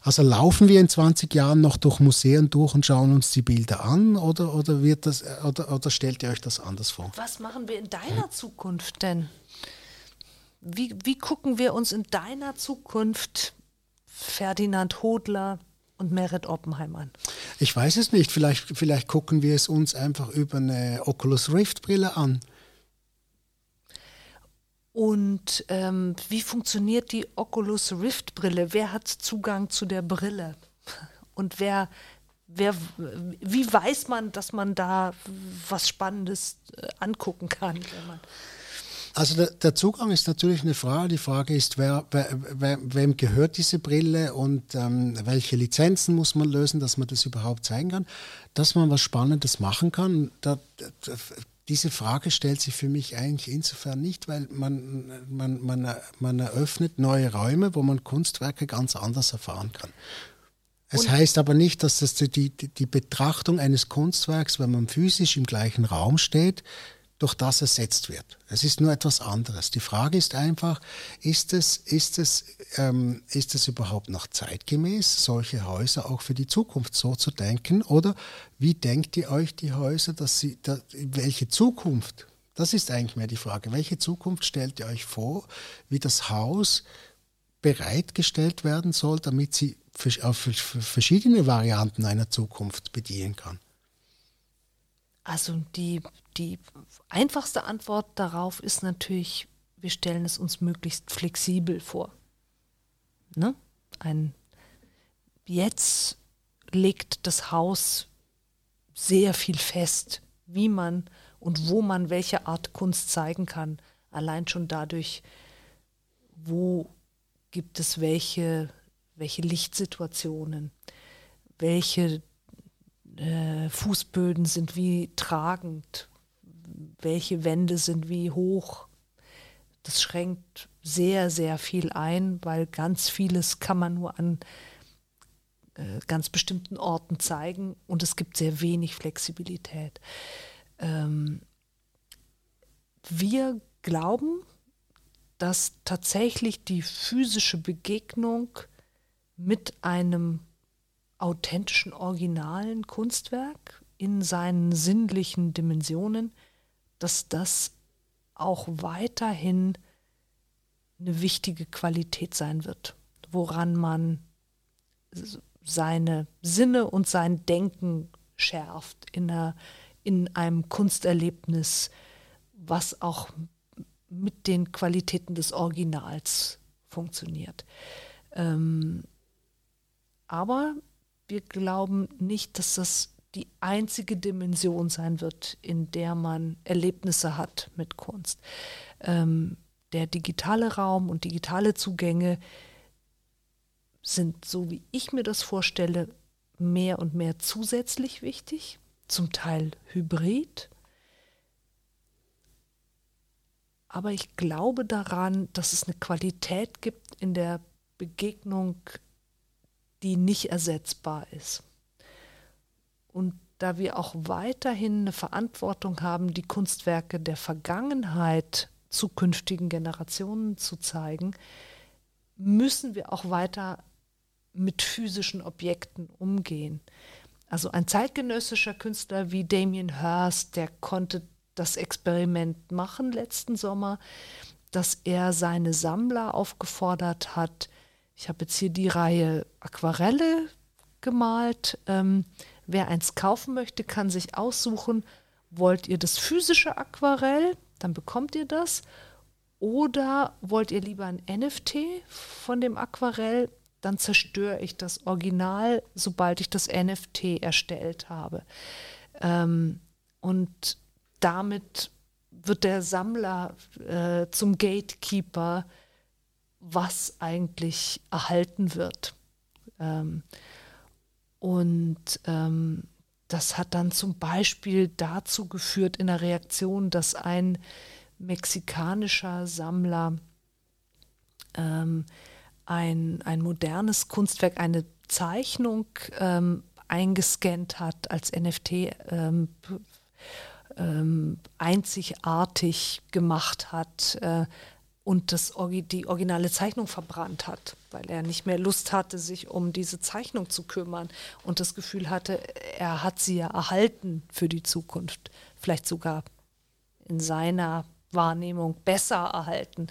Also laufen wir in 20 Jahren noch durch Museen durch und schauen uns die Bilder an oder, oder, wird das, oder, oder stellt ihr euch das anders vor? Was machen wir in deiner Zukunft denn? Wie, wie gucken wir uns in deiner Zukunft Ferdinand Hodler, und Merit Oppenheim Ich weiß es nicht. Vielleicht, vielleicht gucken wir es uns einfach über eine Oculus Rift Brille an. Und ähm, wie funktioniert die Oculus Rift Brille? Wer hat Zugang zu der Brille? Und wer, wer, wie weiß man, dass man da was Spannendes äh, angucken kann? Wenn man also der, der, Zugang ist natürlich eine Frage. Die Frage ist, wer, wer, wer, wem gehört diese Brille und ähm, welche Lizenzen muss man lösen, dass man das überhaupt zeigen kann, dass man was Spannendes machen kann. Da, da, diese Frage stellt sich für mich eigentlich insofern nicht, weil man, man, man, man eröffnet neue Räume, wo man Kunstwerke ganz anders erfahren kann. Es und heißt aber nicht, dass das die, die, die Betrachtung eines Kunstwerks, wenn man physisch im gleichen Raum steht, durch das ersetzt wird. Es ist nur etwas anderes. Die Frage ist einfach, ist es, ist es, ähm, ist es überhaupt noch zeitgemäß, solche Häuser auch für die Zukunft so zu denken? Oder wie denkt ihr euch die Häuser, dass sie, da, welche Zukunft? Das ist eigentlich mehr die Frage. Welche Zukunft stellt ihr euch vor, wie das Haus bereitgestellt werden soll, damit sie auf verschiedene Varianten einer Zukunft bedienen kann? Also die, die einfachste Antwort darauf ist natürlich, wir stellen es uns möglichst flexibel vor. Ne? Ein, jetzt legt das Haus sehr viel fest, wie man und wo man welche Art Kunst zeigen kann. Allein schon dadurch, wo gibt es welche, welche Lichtsituationen, welche äh, Fußböden sind wie tragend, welche Wände sind wie hoch. Das schränkt sehr, sehr viel ein, weil ganz vieles kann man nur an äh, ganz bestimmten Orten zeigen und es gibt sehr wenig Flexibilität. Ähm, wir glauben, dass tatsächlich die physische Begegnung mit einem authentischen, originalen Kunstwerk in seinen sinnlichen Dimensionen, dass das auch weiterhin eine wichtige Qualität sein wird, woran man seine Sinne und sein Denken schärft in, einer, in einem Kunsterlebnis, was auch mit den Qualitäten des Originals funktioniert. Ähm, aber wir glauben nicht, dass das die einzige Dimension sein wird, in der man Erlebnisse hat mit Kunst. Ähm, der digitale Raum und digitale Zugänge sind, so wie ich mir das vorstelle, mehr und mehr zusätzlich wichtig, zum Teil hybrid. Aber ich glaube daran, dass es eine Qualität gibt in der Begegnung die nicht ersetzbar ist. Und da wir auch weiterhin eine Verantwortung haben, die Kunstwerke der Vergangenheit zukünftigen Generationen zu zeigen, müssen wir auch weiter mit physischen Objekten umgehen. Also ein zeitgenössischer Künstler wie Damien Hirst, der konnte das Experiment machen letzten Sommer, dass er seine Sammler aufgefordert hat, ich habe jetzt hier die Reihe Aquarelle gemalt. Ähm, wer eins kaufen möchte, kann sich aussuchen, wollt ihr das physische Aquarell, dann bekommt ihr das. Oder wollt ihr lieber ein NFT von dem Aquarell, dann zerstöre ich das Original, sobald ich das NFT erstellt habe. Ähm, und damit wird der Sammler äh, zum Gatekeeper, was eigentlich erhalten wird. Ähm, und ähm, das hat dann zum Beispiel dazu geführt in der Reaktion, dass ein mexikanischer Sammler ähm, ein, ein modernes Kunstwerk, eine Zeichnung ähm, eingescannt hat, als NFT ähm, ähm, einzigartig gemacht hat äh, und das, die originale Zeichnung verbrannt hat, weil er nicht mehr Lust hatte, sich um diese Zeichnung zu kümmern und das Gefühl hatte, er hat sie ja erhalten für die Zukunft, vielleicht sogar in seiner Wahrnehmung besser erhalten.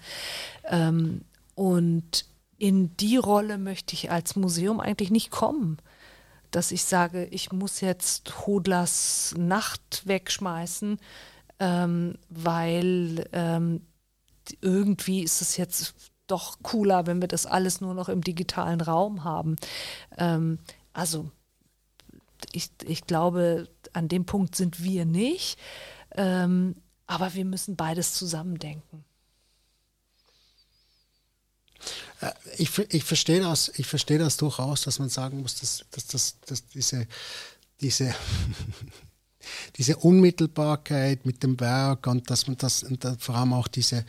Ähm, und in die Rolle möchte ich als Museum eigentlich nicht kommen dass ich sage, ich muss jetzt Hodlers Nacht wegschmeißen, ähm, weil ähm, irgendwie ist es jetzt doch cooler, wenn wir das alles nur noch im digitalen Raum haben. Ähm, also ich, ich glaube, an dem Punkt sind wir nicht, ähm, aber wir müssen beides zusammendenken. Äh, ich, ich, verstehe das, ich verstehe das durchaus, dass man sagen muss, dass, dass, dass, dass diese, diese, diese Unmittelbarkeit mit dem Werk und dass man das und vor allem auch diese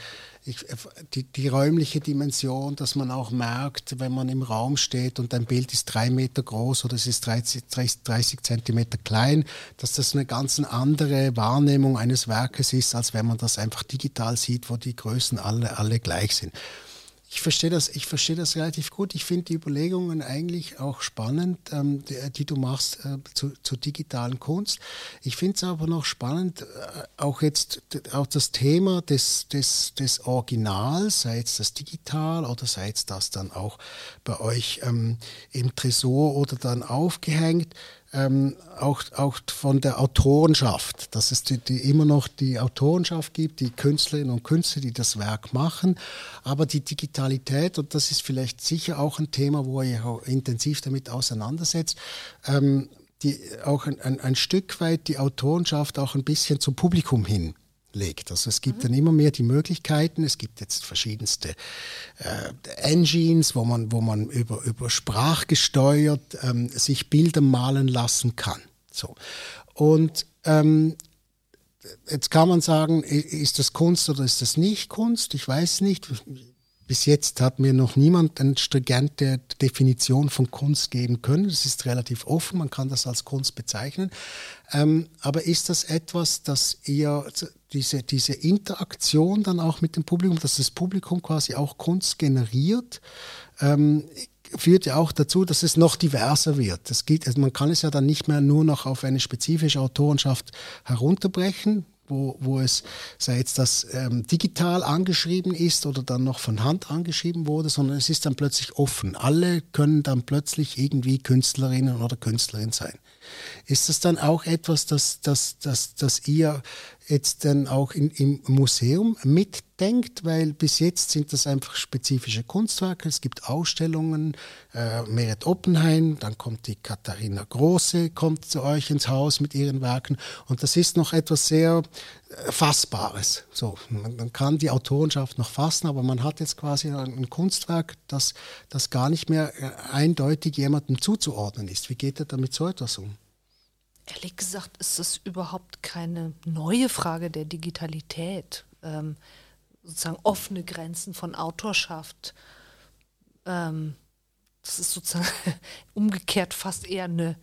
ich, die, die räumliche Dimension, dass man auch merkt, wenn man im Raum steht und ein Bild ist drei Meter groß oder es ist 30, 30 Zentimeter klein, dass das eine ganz andere Wahrnehmung eines Werkes ist, als wenn man das einfach digital sieht, wo die Größen alle, alle gleich sind. Ich verstehe das, ich verstehe das relativ gut. Ich finde die Überlegungen eigentlich auch spannend, ähm, die, die, du machst äh, zu, zur digitalen Kunst. Ich finde es aber noch spannend, äh, auch jetzt auch das Thema des, des, des Originals, sei es das digital oder sei es das dann auch bei euch ähm, im Tresor oder dann aufgehängt ähm, auch, auch von der Autorenschaft, dass es die, die immer noch die Autorenschaft gibt, die Künstlerinnen und Künstler, die das Werk machen, aber die Digitalität, und das ist vielleicht sicher auch ein Thema, wo ihr auch intensiv damit auseinandersetzt, ähm, die auch ein, ein, ein Stück weit die Autorenschaft auch ein bisschen zum Publikum hin legt. Also es gibt mhm. dann immer mehr die Möglichkeiten. Es gibt jetzt verschiedenste äh, Engines, wo man, wo man über, über sprachgesteuert ähm, sich Bilder malen lassen kann. So. Und ähm, jetzt kann man sagen, ist das Kunst oder ist das nicht Kunst? Ich weiß nicht. Bis jetzt hat mir noch niemand eine stringente Definition von Kunst geben können. Es ist relativ offen, man kann das als Kunst bezeichnen. Ähm, aber ist das etwas, dass ihr diese, diese Interaktion dann auch mit dem Publikum, dass das Publikum quasi auch Kunst generiert, ähm, führt ja auch dazu, dass es noch diverser wird. Das geht, also man kann es ja dann nicht mehr nur noch auf eine spezifische Autorenschaft herunterbrechen, wo, wo es, sei jetzt das ähm, digital angeschrieben ist oder dann noch von Hand angeschrieben wurde, sondern es ist dann plötzlich offen. Alle können dann plötzlich irgendwie Künstlerinnen oder Künstlerin sein. Ist das dann auch etwas, das, das, das, das ihr jetzt dann auch in, im Museum mitdenkt? Weil bis jetzt sind das einfach spezifische Kunstwerke. Es gibt Ausstellungen, äh, Meret Oppenheim, dann kommt die Katharina Große, kommt zu euch ins Haus mit ihren Werken. Und das ist noch etwas sehr äh, Fassbares. So, man, man kann die Autorenschaft noch fassen, aber man hat jetzt quasi ein, Kunstwerk, das, das gar nicht mehr äh, eindeutig jemandem zuzuordnen ist. Wie geht er damit so etwas um? Ehrlich gesagt ist das überhaupt keine neue Frage der Digitalität. Ähm, sozusagen offene Grenzen von Autorschaft. Ähm, das ist sozusagen umgekehrt fast eher eine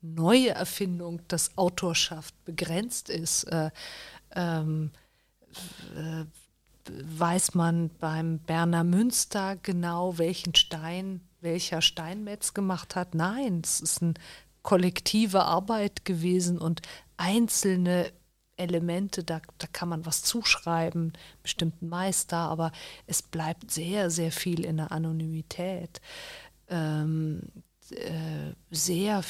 neue Erfindung, dass Autorschaft begrenzt ist. Äh, ähm, äh, weiß man beim Berner Münster genau, welchen Stein welcher Steinmetz gemacht hat? Nein, es ist ein kollektive Arbeit gewesen und einzelne Elemente, da, da kann man was zuschreiben, bestimmten Meister, aber es bleibt sehr, sehr viel in der Anonymität. Ähm, äh, sehr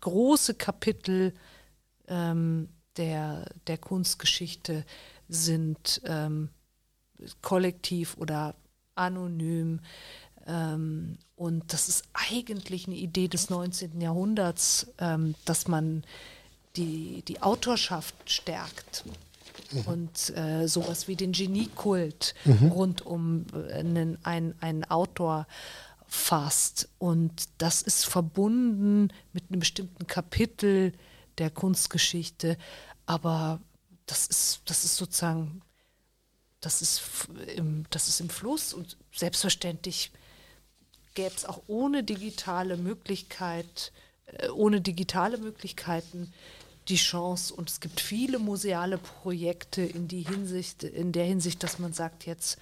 große Kapitel ähm, der, der Kunstgeschichte sind ähm, kollektiv oder anonym. Ähm, und das ist eigentlich eine Idee des 19. Jahrhunderts, ähm, dass man die, die Autorschaft stärkt. mhm. und äh, sowas wie den Geniekult mhm. rund um äh, einen, ein, einen Autor fasst. Und das ist verbunden mit einem bestimmten Kapitel der Kunstgeschichte, aber das ist, das ist sozusagen, das ist, im, das ist im Fluss und selbstverständlich gäbe es auch ohne digitale Möglichkeit, äh, ohne digitale Möglichkeiten die Chance und es gibt viele museale Projekte in die Hinsicht, in der Hinsicht, dass man sagt, jetzt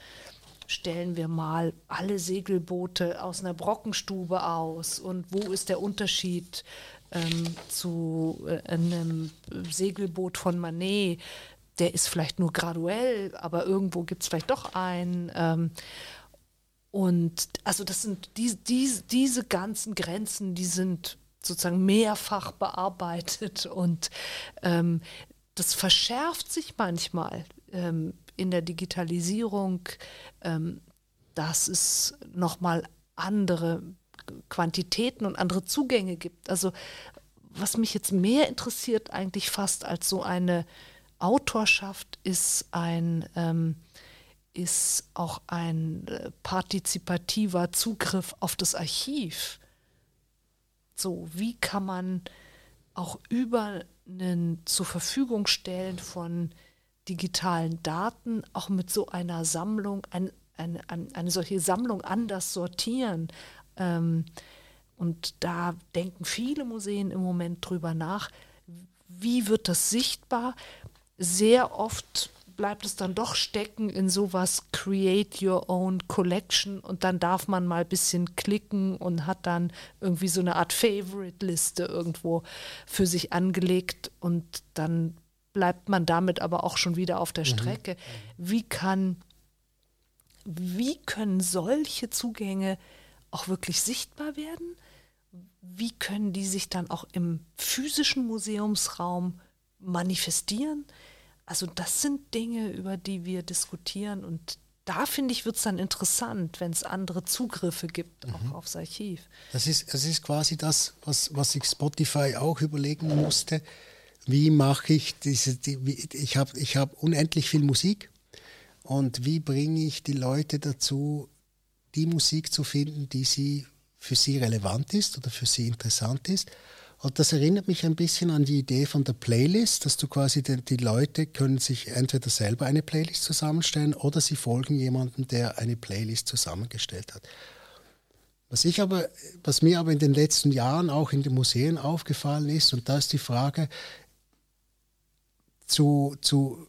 stellen wir mal alle Segelboote aus einer Brockenstube aus und wo ist der Unterschied ähm, zu äh, einem Segelboot von Manet? Der ist vielleicht nur graduell, aber irgendwo gibt es vielleicht doch einen. Ähm, und also das sind die, die, diese ganzen Grenzen, die sind sozusagen mehrfach bearbeitet und ähm, das verschärft sich manchmal ähm, in der Digitalisierung, ähm, dass es nochmal andere Quantitäten und andere Zugänge gibt. Also was mich jetzt mehr interessiert eigentlich fast als so eine Autorschaft ist ein ähm, ist auch ein äh, partizipativer Zugriff auf das Archiv. So, wie kann man auch über einen zur Verfügung stellen von digitalen Daten auch mit so einer Sammlung, ein, eine, eine solche Sammlung anders sortieren? Ähm, und da denken viele Museen im Moment drüber nach, wie wird das sichtbar? Sehr oft bleibt es dann doch stecken in sowas Create Your Own Collection und dann darf man mal ein bisschen klicken und hat dann irgendwie so eine Art Favorite-Liste irgendwo für sich angelegt und dann bleibt man damit aber auch schon wieder auf der mhm. Strecke. Wie kann, wie können solche Zugänge auch wirklich sichtbar werden? Wie können die sich dann auch im physischen Museumsraum manifestieren? Also das sind Dinge, über die wir diskutieren und da finde ich, wird es dann interessant, wenn es andere Zugriffe gibt, auch mhm. aufs Archiv. Das ist, das ist quasi das, was, was sich Spotify auch überlegen musste. Wie mache ich diese, die, wie, ich habe ich hab unendlich viel Musik und wie bringe ich die Leute dazu, die Musik zu finden, die sie für sie relevant ist oder für sie interessant ist und das erinnert mich ein bisschen an die Idee von der Playlist, dass du quasi die, die, Leute können sich entweder selber eine Playlist zusammenstellen oder sie folgen jemandem, der eine Playlist zusammengestellt hat. Was ich aber, was mir aber in den letzten Jahren auch in den Museen aufgefallen ist, und da ist die Frage, zu, zu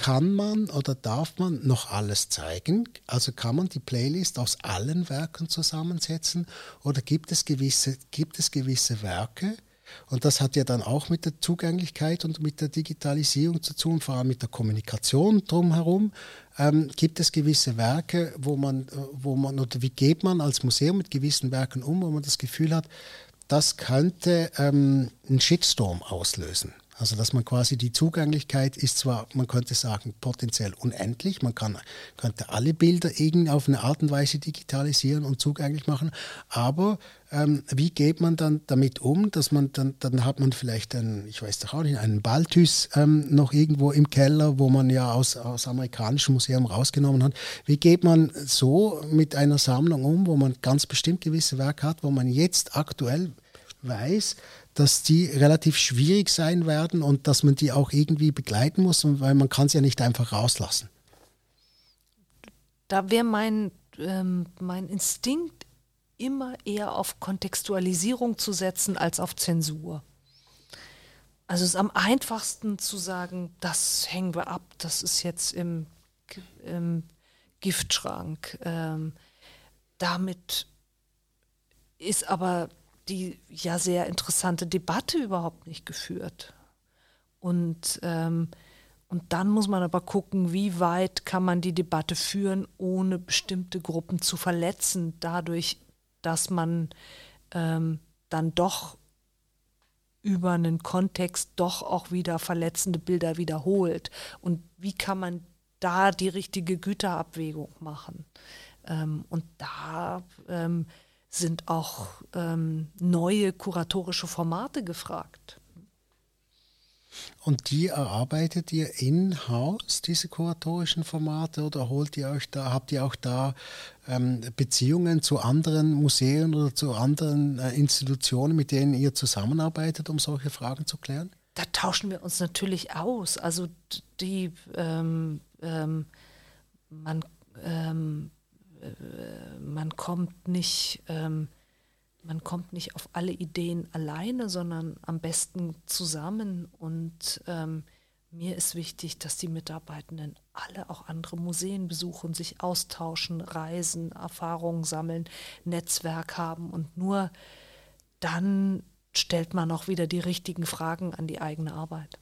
kann man oder darf man noch alles zeigen? Also kann man die Playlist aus allen Werken zusammensetzen oder gibt es gewisse, gibt es gewisse Werke? Und das hat ja dann auch mit der Zugänglichkeit und mit der Digitalisierung zu tun, vor allem mit der Kommunikation drumherum. Ähm, gibt es gewisse Werke, wo man, wo man, oder wie geht man als Museum mit gewissen Werken um, wo man das Gefühl hat, das könnte ähm, einen Shitstorm auslösen? Also dass man quasi die Zugänglichkeit ist zwar, man könnte sagen, potenziell unendlich, man kann, könnte alle Bilder irgendwie auf eine Art und Weise digitalisieren und zugänglich machen, aber ähm, wie geht man dann damit um, dass man dann, dann hat man vielleicht einen, ich weiß doch auch nicht, einen Balthus ähm, noch irgendwo im Keller, wo man ja aus, aus amerikanischem Museum rausgenommen hat. Wie geht man so mit einer Sammlung um, wo man ganz bestimmt gewisse Werke hat, wo man jetzt aktuell weiß, dass die relativ schwierig sein werden und dass man die auch irgendwie begleiten muss, weil man kann sie ja nicht einfach rauslassen. Da wäre mein, ähm, mein Instinkt immer eher auf Kontextualisierung zu setzen als auf Zensur. Also es ist am einfachsten zu sagen, das hängen wir ab, das ist jetzt im, im Giftschrank. Ähm, damit ist aber die ja sehr interessante Debatte überhaupt nicht geführt. Und, ähm, und dann muss man aber gucken, wie weit kann man die Debatte führen, ohne bestimmte Gruppen zu verletzen, dadurch, dass man ähm, dann doch über einen Kontext doch auch wieder verletzende Bilder wiederholt. Und wie kann man da die richtige Güterabwägung machen? Ähm, und da ähm, sind auch ähm, neue kuratorische Formate gefragt. Und die erarbeitet ihr in-house, diese kuratorischen Formate, oder holt ihr euch da, habt ihr auch da ähm, Beziehungen zu anderen Museen oder zu anderen äh, Institutionen, mit denen ihr zusammenarbeitet, um solche Fragen zu klären? Da tauschen wir uns natürlich aus. Also die ähm, ähm, man, ähm, äh, man kommt nicht ähm, man kommt nicht auf alle Ideen alleine, sondern am besten zusammen. Und ähm, mir ist wichtig, dass die Mitarbeitenden alle auch andere Museen besuchen, sich austauschen, reisen, Erfahrungen sammeln, Netzwerk haben und nur dann stellt man auch wieder die richtigen Fragen an die eigene Arbeit.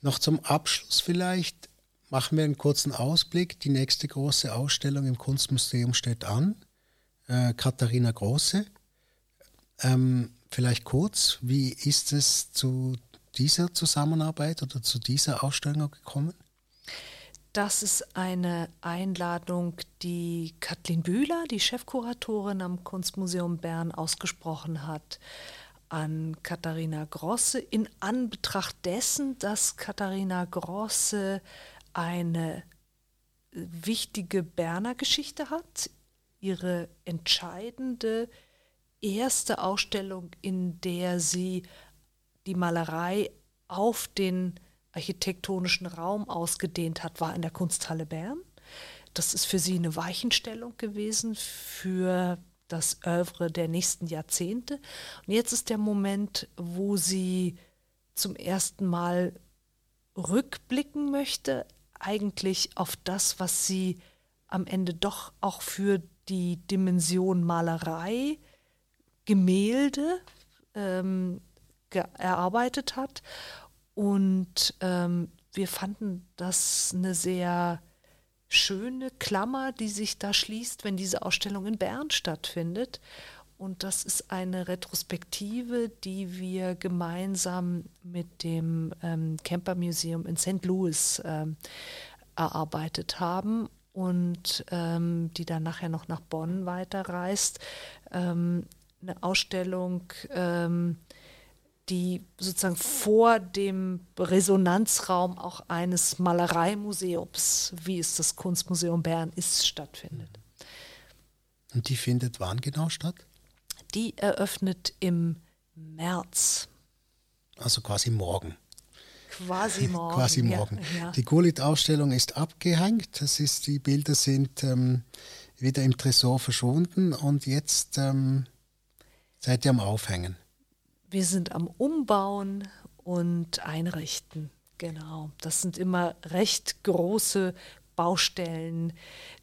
Noch zum Abschluss vielleicht machen wir einen kurzen Ausblick. Die nächste große Ausstellung im Kunstmuseum steht an äh, Katharina Große. Ähm, vielleicht kurz, wie ist es zu dieser Zusammenarbeit oder zu dieser Ausstellung gekommen? Das ist eine Einladung, die Kathleen Bühler, die Chefkuratorin am Kunstmuseum Bern, ausgesprochen hat an Katharina Grosse in Anbetracht dessen, dass Katharina Grosse eine wichtige Berner Geschichte hat ihre entscheidende erste Ausstellung, in der sie die Malerei auf den architektonischen Raum ausgedehnt hat, war in der Kunsthalle Bern. Das ist für sie eine Weichenstellung gewesen für das Oeuvre der nächsten Jahrzehnte. Und jetzt ist der Moment, wo sie zum ersten Mal rückblicken möchte, eigentlich auf das, was sie am Ende doch auch für die Dimension Malerei, Gemälde ähm, erarbeitet hat. Und ähm, wir fanden das eine sehr schöne Klammer, die sich da schließt, wenn diese Ausstellung in Bern stattfindet. Und das ist eine Retrospektive, die wir gemeinsam mit dem ähm, Camper Museum in St. Louis ähm, erarbeitet haben und ähm, die dann nachher noch nach Bonn weiterreist. Ähm, eine Ausstellung, ähm, die sozusagen vor dem Resonanzraum auch eines Malereimuseums, wie es das Kunstmuseum Bern ist, stattfindet. Und die findet wann genau statt? Die eröffnet im März. Also quasi morgen. Quasi morgen. Quasi morgen. Ja, ja. Die Gulit-Ausstellung ist abgehängt. Das ist, die Bilder sind ähm, wieder im Tresor verschwunden und jetzt ähm, seid ihr am Aufhängen. Wir sind am Umbauen und Einrichten. Genau. Das sind immer recht große Baustellen,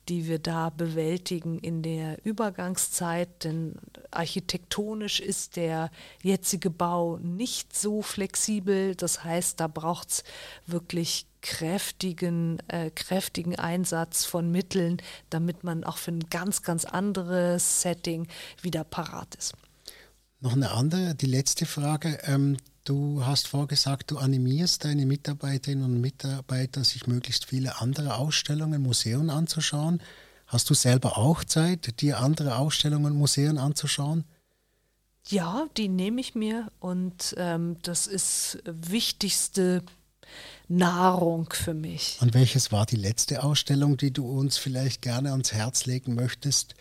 die wir da bewältigen in der Übergangszeit, denn architektonisch ist der jetzige Bau nicht so flexibel. Das heißt, da braucht es wirklich kräftigen, äh, kräftigen Einsatz von Mitteln, damit man auch für ein ganz, ganz anderes Setting wieder parat ist. Noch eine andere, die letzte Frage. Ähm, Du hast vorgesagt, du animierst deine Mitarbeiterinnen und Mitarbeiter, sich möglichst viele andere Ausstellungen, Museen anzuschauen. Hast du selber auch Zeit, dir andere Ausstellungen, Museen anzuschauen? Ja, die nehme ich mir und ähm, das ist wichtigste Nahrung für mich. Und welches war die letzte Ausstellung, die du uns vielleicht gerne ans Herz legen möchtest?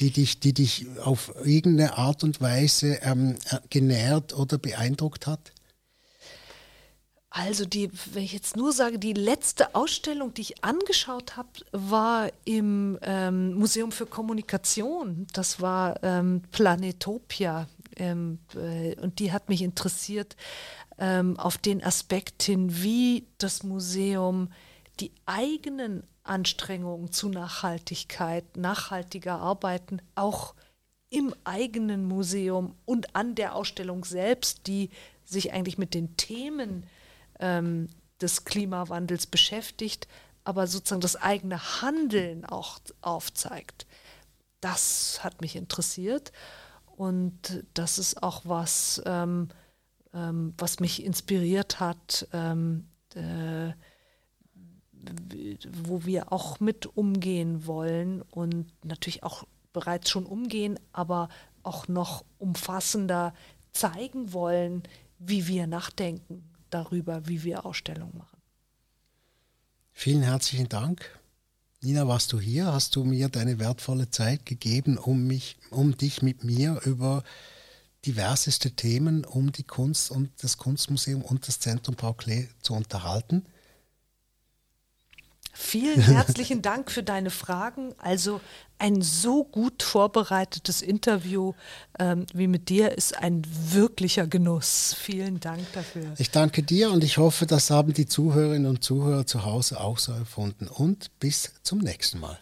Die dich, die dich auf irgendeine Art und Weise ähm, äh, genährt oder beeindruckt hat? Also die, wenn ich jetzt nur sage, die letzte Ausstellung, die ich angeschaut habe, war im ähm, Museum für Kommunikation. Das war ähm, Planetopia. Ähm, äh, und die hat mich interessiert ähm, auf den Aspekt hin, wie das Museum die eigenen Anstrengungen zu Nachhaltigkeit, nachhaltiger Arbeiten auch im eigenen Museum und an der Ausstellung selbst, die sich eigentlich mit den Themen ähm, des Klimawandels beschäftigt, aber sozusagen das eigene Handeln auch aufzeigt. Das hat mich interessiert und das ist auch was, ähm, ähm, was mich inspiriert hat, ähm, äh, wo wir auch mit umgehen wollen und natürlich auch bereits schon umgehen, aber auch noch umfassender zeigen wollen, wie wir nachdenken darüber, wie wir Ausstellungen machen. Vielen herzlichen Dank. Nina, warst du hier? Hast du mir deine wertvolle Zeit gegeben, um mich, um dich mit mir über diverseste Themen um die Kunst und das Kunstmuseum und das Zentrum Paul Klee zu unterhalten? Vielen herzlichen Dank für deine Fragen. Also ein so gut vorbereitetes Interview ähm, wie mit dir ist ein wirklicher Genuss. Vielen Dank dafür. Ich danke dir und ich hoffe, das haben die Zuhörerinnen und Zuhörer zu Hause auch so erfunden. Und bis zum nächsten Mal.